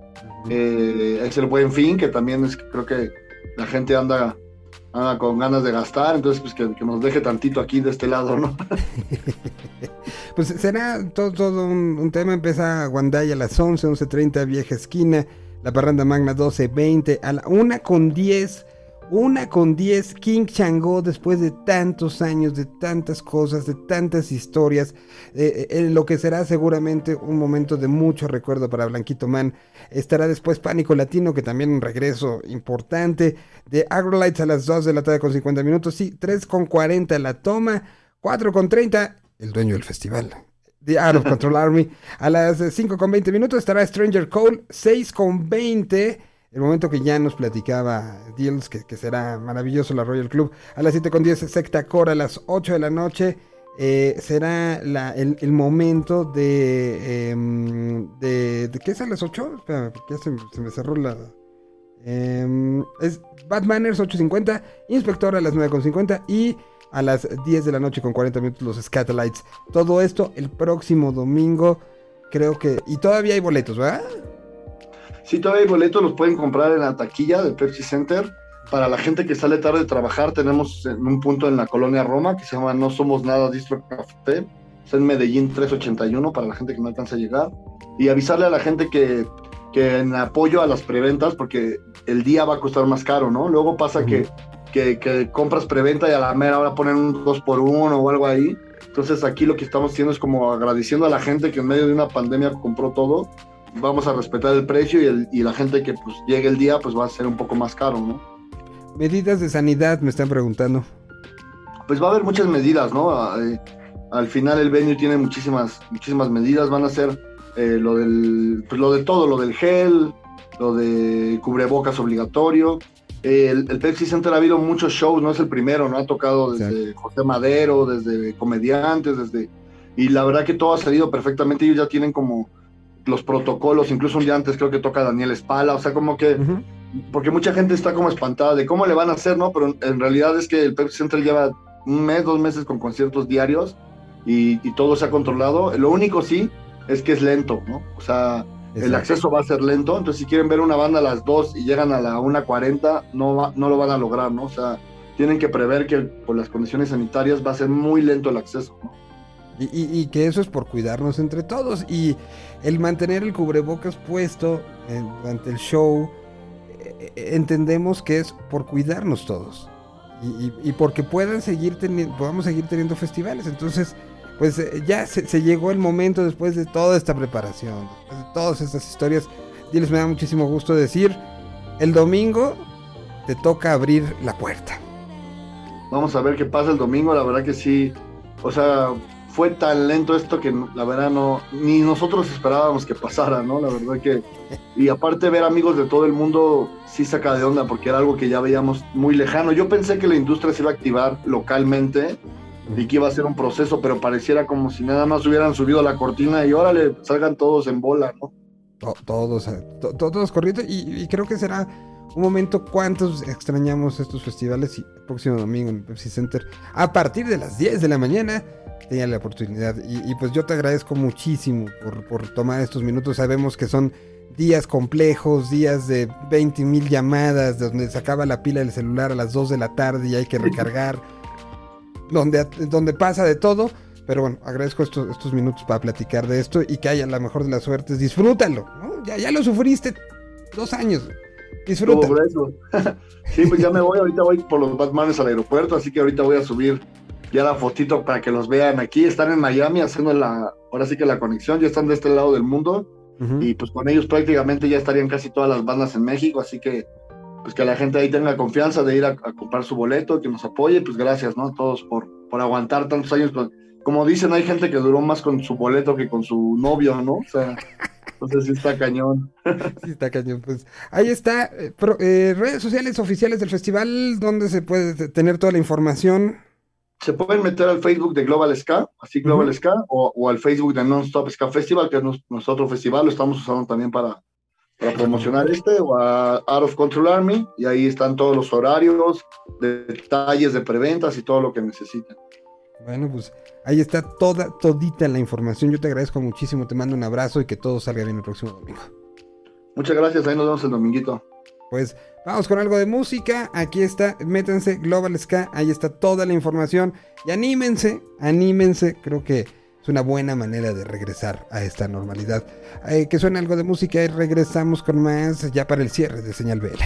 Speaker 14: eh, es el buen fin, que también es, creo que la gente anda, anda con ganas de gastar, entonces pues que, nos deje tantito aquí de este lado, ¿no?
Speaker 1: Pues será todo, todo un, un tema. Empieza Guandaya a las 11, 11.30, Vieja Esquina. La Parranda Magna 12.20. A la 1 con 10. 1 con 10. King Chango después de tantos años, de tantas cosas, de tantas historias. eh, eh, en lo que será seguramente un momento de mucho recuerdo para Blanquito Man. Estará después Pánico Latino, que también un regreso importante. De Agrolights a las 2 de la tarde con 50 minutos. Sí, 3 con 40 la toma. 4 con 30 el dueño del festival. The Out of Control Army. A las eh, 5 con 20 minutos estará Stranger Cole. 6 con 20. El momento que ya nos platicaba Deals, que, será maravilloso la Royal Club. A las 7 con 10 Secta Core. A las 8 de la noche eh, será la- el, el momento de, em, de. ¿Qué es a las 8? Espérame, porque ya se, me cerró la... em, es Batmaners 8.50. Inspector a las 9.50. Y a las 10 de la noche con 40 minutos los Scatolites. Todo esto el próximo domingo, creo que... Y todavía hay boletos, ¿verdad?
Speaker 14: Sí, todavía hay boletos, los pueden comprar en la taquilla del Pepsi Center. Para la gente que sale tarde de trabajar, tenemos en un punto en la colonia Roma que se llama No Somos Nada Distro Café. Es en Medellín 381 para la gente que no alcanza a llegar. Y avisarle a la gente que, que en apoyo a las preventas, porque el día va a costar más caro, ¿no? Luego pasa que, que, que compras preventa y a la mera hora ponen un 2 por 1 o algo ahí. Entonces aquí lo que estamos haciendo es como agradeciendo a la gente que en medio de una pandemia compró todo vamos a respetar el precio y, el- y la gente que pues llegue el día pues va a ser un poco más caro, ¿no?
Speaker 1: Medidas de sanidad, me están preguntando.
Speaker 14: Pues va a haber muchas medidas, ¿no? Eh, al final el venue tiene muchísimas, muchísimas medidas, van a ser eh, lo del, pues lo de todo, lo del gel, lo de cubrebocas obligatorio. El, el Pepsi Center ha habido muchos shows, no es el primero, ¿no? Ha tocado desde José Madero, desde comediantes, desde... Y la verdad que todo ha salido perfectamente, ellos ya tienen como los protocolos, incluso un día antes creo que toca Daniel Espala, o sea, como que, porque mucha gente está como espantada de cómo le van a hacer, ¿no? Pero en realidad es que el Pepsi Center lleva un mes, dos meses con conciertos diarios y, y todo se ha controlado. Lo único sí es que es lento, ¿no? O sea, el acceso va a ser lento, entonces si quieren ver una banda a las 2 y llegan a la 1.40, no, va- no lo van a lograr, ¿no? O sea, tienen que prever que por las condiciones sanitarias va a ser muy lento el acceso, ¿no?
Speaker 1: Y, y- y que eso es por cuidarnos entre todos. Y el mantener el cubrebocas puesto eh, durante el show, eh, eh, entendemos que es por cuidarnos todos. Y, y- y porque puedan seguir podamos seguir teniendo festivales. Entonces, pues ya se, llegó el momento después de toda esta preparación, después de todas estas historias. Diles, me da muchísimo gusto decir, el domingo te toca abrir la puerta.
Speaker 14: Vamos a ver qué pasa el domingo, la verdad que sí, o sea, fue tan lento esto que la verdad no, ni nosotros esperábamos que pasara, ¿no? La verdad que, y aparte ver amigos de todo el mundo sí saca de onda porque era algo que ya veíamos muy lejano. Yo pensé que la industria se iba a activar localmente y que iba a ser un proceso, pero pareciera como si nada más hubieran subido la cortina y órale, salgan todos en bola, ¿no?
Speaker 1: To- todos, eh, to- to- todos corriendo y, y creo que será un momento cuántos extrañamos estos festivales y el próximo domingo en el Pepsi Center a partir de las 10 de la mañana tenía la oportunidad y, y pues yo te agradezco muchísimo por, por tomar estos minutos sabemos que son días complejos días de 20 mil llamadas donde se acaba la pila del celular a las 2 de la tarde y hay que recargar donde, donde pasa de todo pero bueno, agradezco estos, estos minutos para platicar de esto y que haya la mejor de las suertes. Disfrútalo, ¿no? Ya, ya lo sufriste dos años. Disfruta.
Speaker 14: Sí, pues ya me voy, ahorita voy por los Batmanes al aeropuerto, así que ahorita voy a subir ya la fotito para que los vean aquí. Están en Miami haciendo la, ahora sí que la conexión, ya están de este lado del mundo y pues con ellos prácticamente ya estarían casi todas las bandas en México, así que pues que la gente ahí tenga confianza de ir a, a comprar su boleto, que nos apoye, pues gracias, ¿no? A todos por, por aguantar tantos años. con- como dicen, hay gente que duró más con su boleto que con su novio, ¿no? O sea, entonces sí está cañón.
Speaker 15: Sí, está cañón. Pues ahí está. eh, pro- eh, redes sociales oficiales del festival, donde se puede te- tener toda la información.
Speaker 14: Se pueden meter al Facebook de Global Ska, así Global
Speaker 15: Ujú.
Speaker 14: Ska, o, o al Facebook de Non-Stop Ska Festival, que es nos- nuestro festival, lo estamos usando también para, para promocionar este, o a Out of Control Army, y ahí están todos los horarios, detalles de preventas y todo lo que necesiten.
Speaker 15: Bueno, pues ahí está toda, todita la información. Yo te agradezco muchísimo, te mando un abrazo y que todo salga bien el próximo domingo.
Speaker 14: Muchas gracias, ahí nos vemos el dominguito.
Speaker 15: Pues vamos con algo de música. Aquí está, métanse Global Ska, ahí está toda la información. Y anímense, anímense. Creo que es una buena manera de regresar a esta normalidad. Eh, que suene algo de música y regresamos con más ya para el cierre de Señal BL.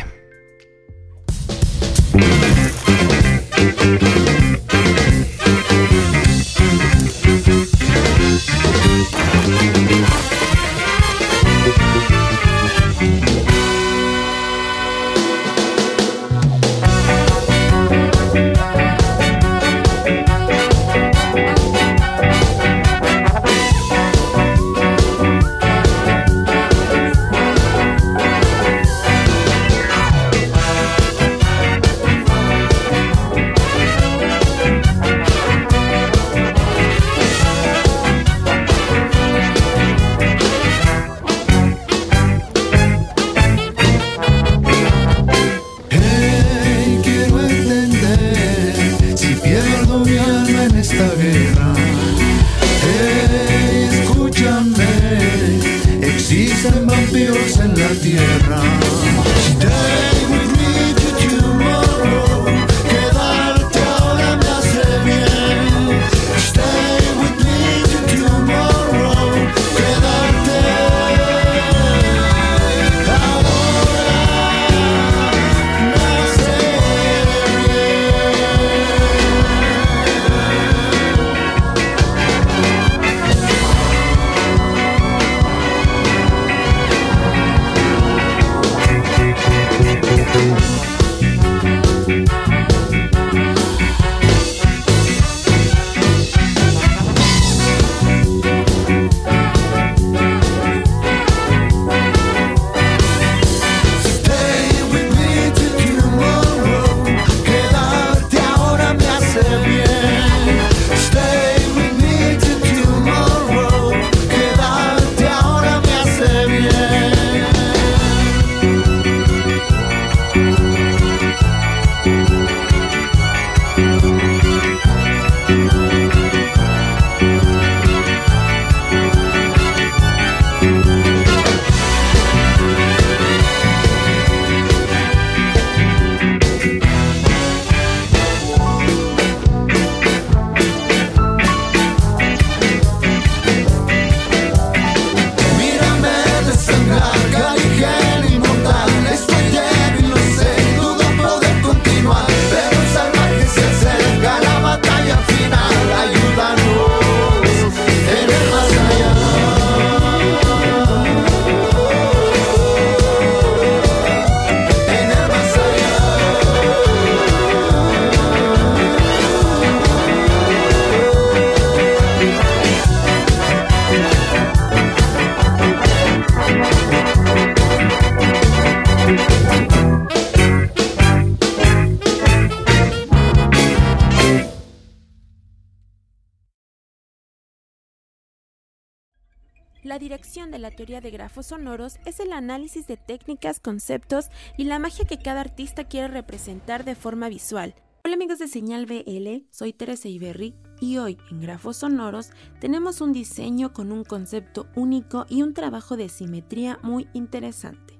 Speaker 16: Sonoros es el análisis de técnicas, conceptos y la magia que cada artista quiere representar de forma visual. Hola amigos de Señal BL, soy Teresa Iberri y hoy en Grafos Sonoros tenemos un diseño con un concepto único y un trabajo de simetría muy interesante.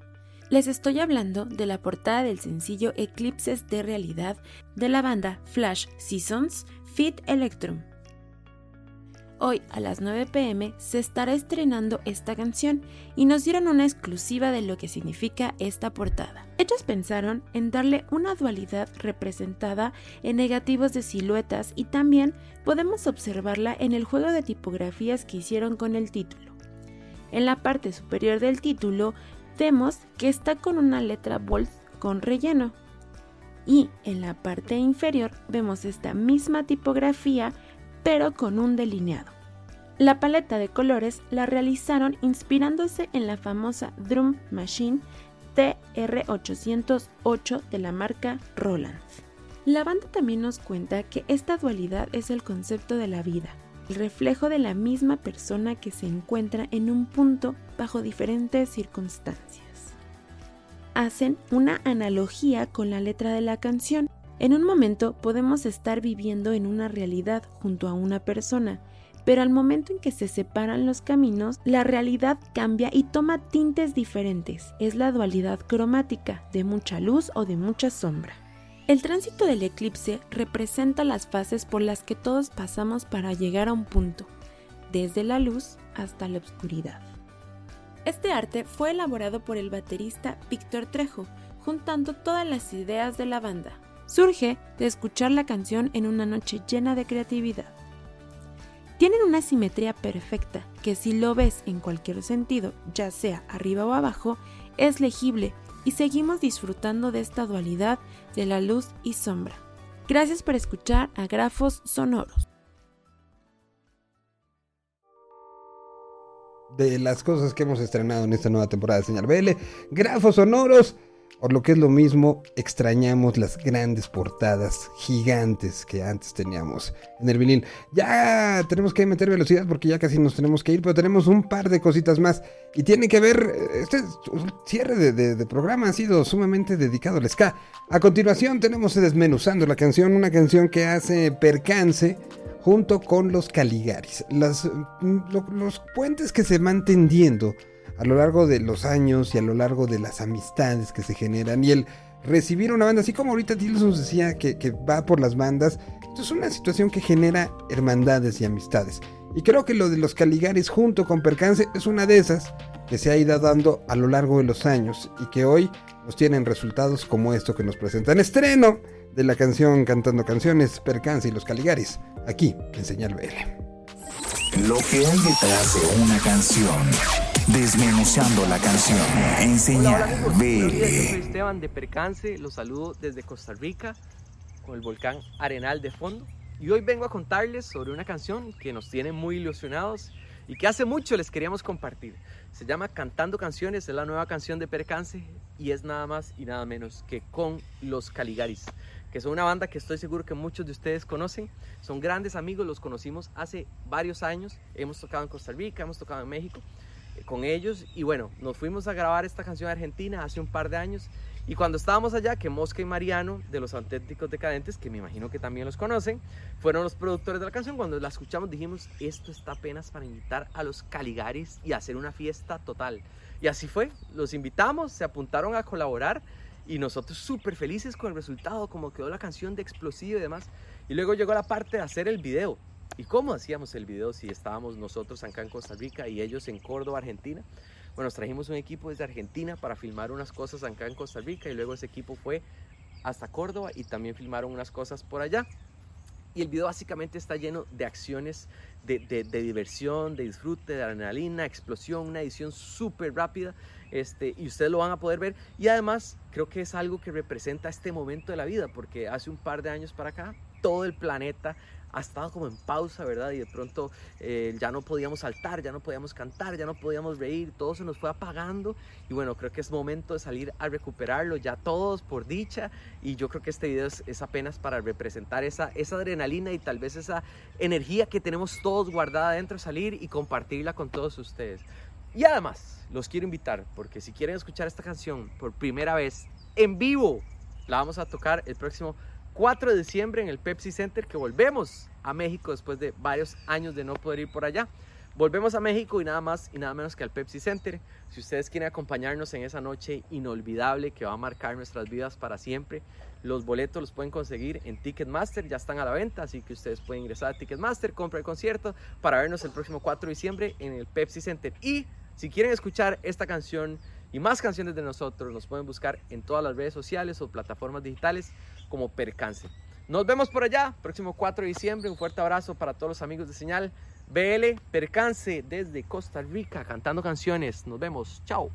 Speaker 16: Les estoy hablando de la portada del sencillo Eclipses de Realidad de la banda Flash Seasons Fit Electrum. Hoy a las 9 pm se estará estrenando esta canción y nos dieron una exclusiva de lo que significa esta portada. Ellos pensaron en darle una dualidad representada en negativos de siluetas y también podemos observarla en el juego de tipografías que hicieron con el título. En la parte superior del título vemos que está con una letra bold con relleno. Y en la parte inferior vemos esta misma tipografía pero con un delineado. La paleta de colores la realizaron inspirándose en la famosa Drum Machine TR808 de la marca Roland. La banda también nos cuenta que esta dualidad es el concepto de la vida, el reflejo de la misma persona que se encuentra en un punto bajo diferentes circunstancias. Hacen una analogía con la letra de la canción. En un momento podemos estar viviendo en una realidad junto a una persona, pero al momento en que se separan los caminos, la realidad cambia y toma tintes diferentes. Es la dualidad cromática, de mucha luz o de mucha sombra. El tránsito del eclipse representa las fases por las que todos pasamos para llegar a un punto, desde la luz hasta la oscuridad. Este arte fue elaborado por el baterista Víctor Trejo, juntando todas las ideas de la banda. Surge de escuchar la canción en una noche llena de creatividad. Tienen una simetría perfecta que si lo ves en cualquier sentido, ya sea arriba o abajo, es legible y seguimos disfrutando de esta dualidad de la luz y sombra. Gracias por escuchar a Grafos Sonoros.
Speaker 1: De las cosas que hemos estrenado en esta nueva temporada de Señal BL, Grafos Sonoros. Por lo que es lo mismo, extrañamos las grandes portadas gigantes que antes teníamos en el vinil. Ya tenemos que meter velocidad porque ya casi nos tenemos que ir, pero tenemos un par de cositas más. Y tiene que ver, este cierre de, programa ha sido sumamente dedicado al ska. A continuación tenemos Desmenuzando la canción, una canción que hace percance junto con los Caligaris. Lo, los puentes que se van tendiendo a lo largo de los años y a lo largo de las amistades que se generan y el recibir una banda, así como ahorita Tilson decía que, que, va por las bandas, esto es una situación que genera hermandades y amistades. Y creo que lo de los Caligaris junto con Percance es una de esas que se ha ido dando a lo largo de los años y que hoy nos tienen resultados como esto que nos presentan. Estreno de la canción Cantando Canciones, Percance y los Caligaris, aquí en Señal BL.
Speaker 2: Lo que hay detrás de una canción. Desmenuzando la canción en Señal
Speaker 17: hola, hola,
Speaker 2: BL.
Speaker 17: Soy Esteban de Percance, los saludo desde Costa Rica con el volcán Arenal de fondo. Y hoy vengo a contarles sobre una canción que nos tiene muy ilusionados y que hace mucho les queríamos compartir. Se llama Cantando Canciones, es la nueva canción de Percance y es nada más y nada menos que con los Caligaris, que son una banda que estoy seguro que muchos de ustedes conocen. Son grandes amigos, los conocimos hace varios años. Hemos tocado en Costa Rica, hemos tocado en México con ellos y bueno, nos fuimos a grabar esta canción a Argentina hace un par de años y cuando estábamos allá, que Mosca y Mariano de los Auténticos Decadentes, que me imagino que también los conocen, fueron los productores de la canción, cuando la escuchamos dijimos, esto está apenas para invitar a los Caligaris y hacer una fiesta total. Y así fue, los invitamos, se apuntaron a colaborar y nosotros súper felices con el resultado, como quedó la canción de Explosivo y demás. Y luego llegó la parte de hacer el video. ¿Y cómo hacíamos el video si estábamos nosotros acá en Costa Rica y ellos en Córdoba, Argentina? Bueno, nos trajimos un equipo desde Argentina para filmar unas cosas acá en Costa Rica y luego ese equipo fue hasta Córdoba y también filmaron unas cosas por allá. Y el video básicamente está lleno de acciones de, diversión, de disfrute, de adrenalina, explosión, una edición súper rápida. Este, y ustedes lo van a poder ver. Y además creo que es algo que representa este momento de la vida, porque hace un par de años para acá todo el planeta ha estado como en pausa, ¿verdad? Y de pronto eh, ya no podíamos saltar, ya no podíamos cantar, ya no podíamos reír, todo se nos fue apagando. Y bueno, creo que es momento de salir a recuperarlo ya todos por dicha. Y yo creo que este video es, es apenas para representar esa, esa adrenalina y tal vez esa energía que tenemos todos guardada dentro, salir y compartirla con todos ustedes. Y además, los quiero invitar, porque si quieren escuchar esta canción por primera vez en vivo, la vamos a tocar el próximo 4 de diciembre en el Pepsi Center, que volvemos a México después de varios años de no poder ir por allá. Volvemos a México y nada más y nada menos que al Pepsi Center. Si ustedes quieren acompañarnos en esa noche inolvidable que va a marcar nuestras vidas para siempre, los boletos los pueden conseguir en Ticketmaster, ya están a la venta, así que ustedes pueden ingresar a Ticketmaster, comprar el concierto para vernos el próximo 4 de diciembre en el Pepsi Center. Y si quieren escuchar esta canción y más canciones de nosotros, nos pueden buscar en todas las redes sociales o plataformas digitales como Percance. Nos vemos por allá, próximo 4 de diciembre. Un fuerte abrazo para todos los amigos de Señal BL Percance desde Costa Rica, cantando canciones. Nos vemos. Chao.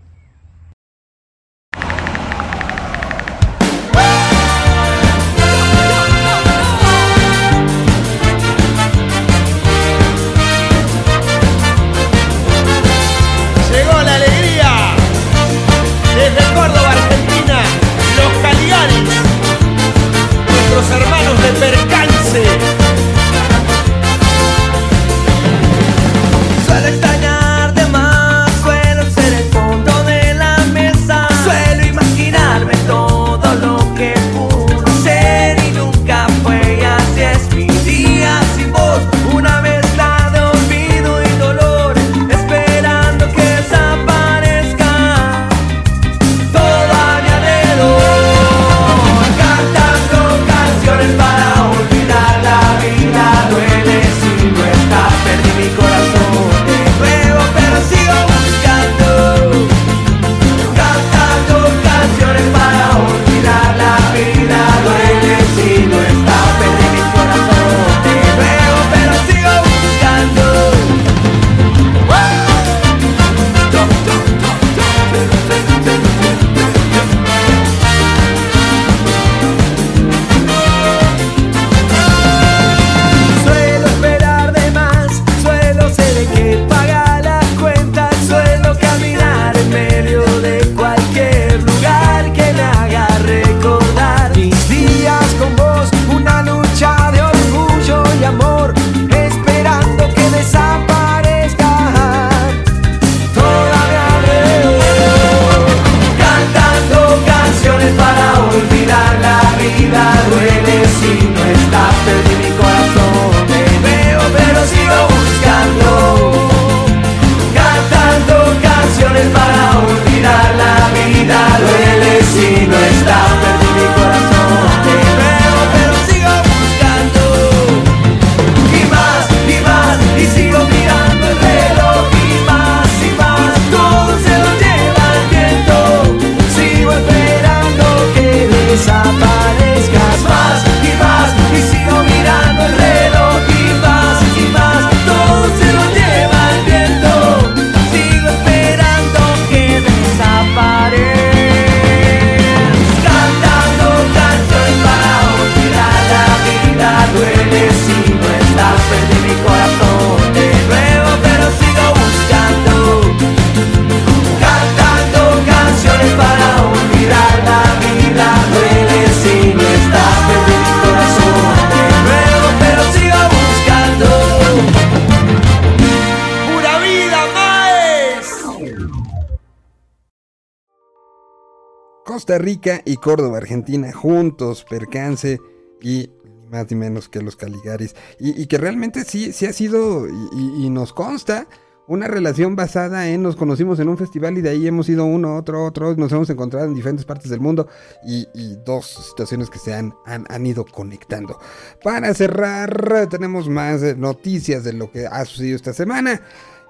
Speaker 1: Costa Rica y Córdoba, Argentina, juntos, percance y más ni menos que los Caligaris. Y, que realmente sí, sí ha sido, y, nos consta, una relación basada en nos conocimos en un festival y de ahí hemos ido uno, otro, otro, nos hemos encontrado en diferentes partes del mundo y, y dos situaciones que se han, han, han ido conectando. Para cerrar, tenemos más noticias de lo que ha sucedido esta semana.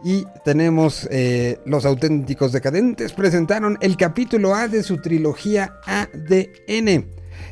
Speaker 1: Y tenemos eh, Los Auténticos Decadentes. Presentaron el capítulo A de su trilogía ADN.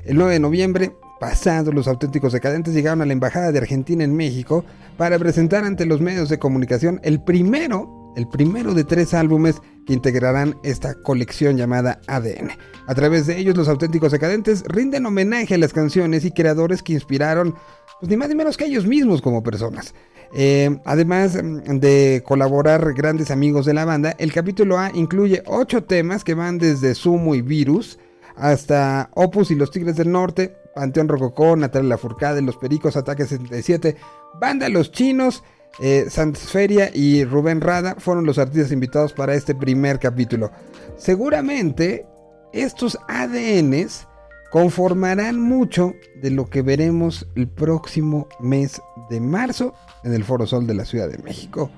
Speaker 1: El 9 de noviembre pasado, Los Auténticos Decadentes llegaron a la Embajada de Argentina en México para presentar ante los medios de comunicación el primero, el primero de tres álbumes que integrarán esta colección llamada ADN. A través de ellos, Los Auténticos Decadentes rinden homenaje a las canciones y creadores que inspiraron, pues ni más ni menos que ellos mismos como personas. Eh, además mm, de colaborar grandes amigos de la banda, el capítulo A incluye ocho temas que van desde Sumo y Virus hasta Opus y los Tigres del Norte, Panteón Rococó, Natalia Lafourcade, Los Pericos, Ataque 77, Banda Los Chinos, eh, Santisferia y Rubén Rada fueron los artistas invitados para este primer capítulo. Seguramente estos ADNs conformarán mucho de lo que veremos el próximo mes de marzo en el Foro Sol de la Ciudad de México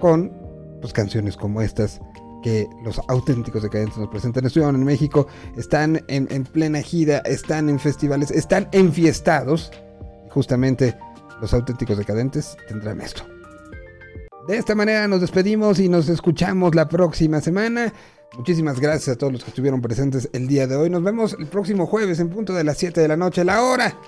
Speaker 1: con pues, canciones como estas que los auténticos decadentes nos presentan. Estuvieron en México, están en, en plena gira, están en festivales, están enfiestados. Justamente los auténticos decadentes tendrán esto. De esta manera nos despedimos y nos escuchamos la próxima semana. Muchísimas gracias a todos los que estuvieron presentes el día de hoy. Nos vemos el próximo jueves en punto de las 7 de la noche, la hora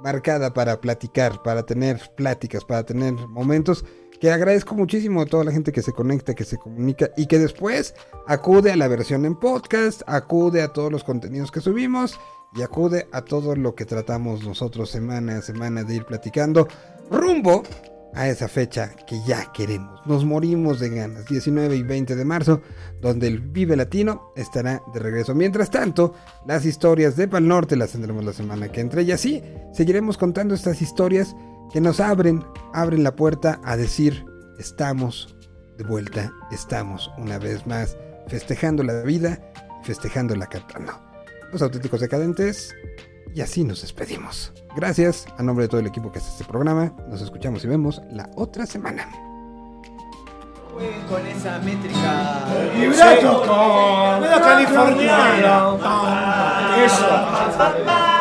Speaker 1: marcada para platicar, para tener pláticas, para tener momentos que agradezco muchísimo a toda la gente que se conecta, que se comunica y que después acude a la versión en podcast, acude a todos los contenidos que subimos y acude a todo lo que tratamos nosotros semana a semana de ir platicando rumbo a esa fecha que ya queremos. Nos morimos de ganas, 19 y 20 de marzo, donde el Vive Latino estará de regreso. Mientras tanto, las historias de Pal Norte las tendremos la semana que entra y así seguiremos contando estas historias que nos abren, abren la puerta a decir, estamos de vuelta, estamos una vez más festejando la vida, festejándola cantando. Los auténticos decadentes, y así nos despedimos. Gracias a nombre de todo el equipo que hace este programa. Nos escuchamos y vemos la otra semana.
Speaker 18: Con esa métrica.
Speaker 10: Vibrato medio californiano. Eso.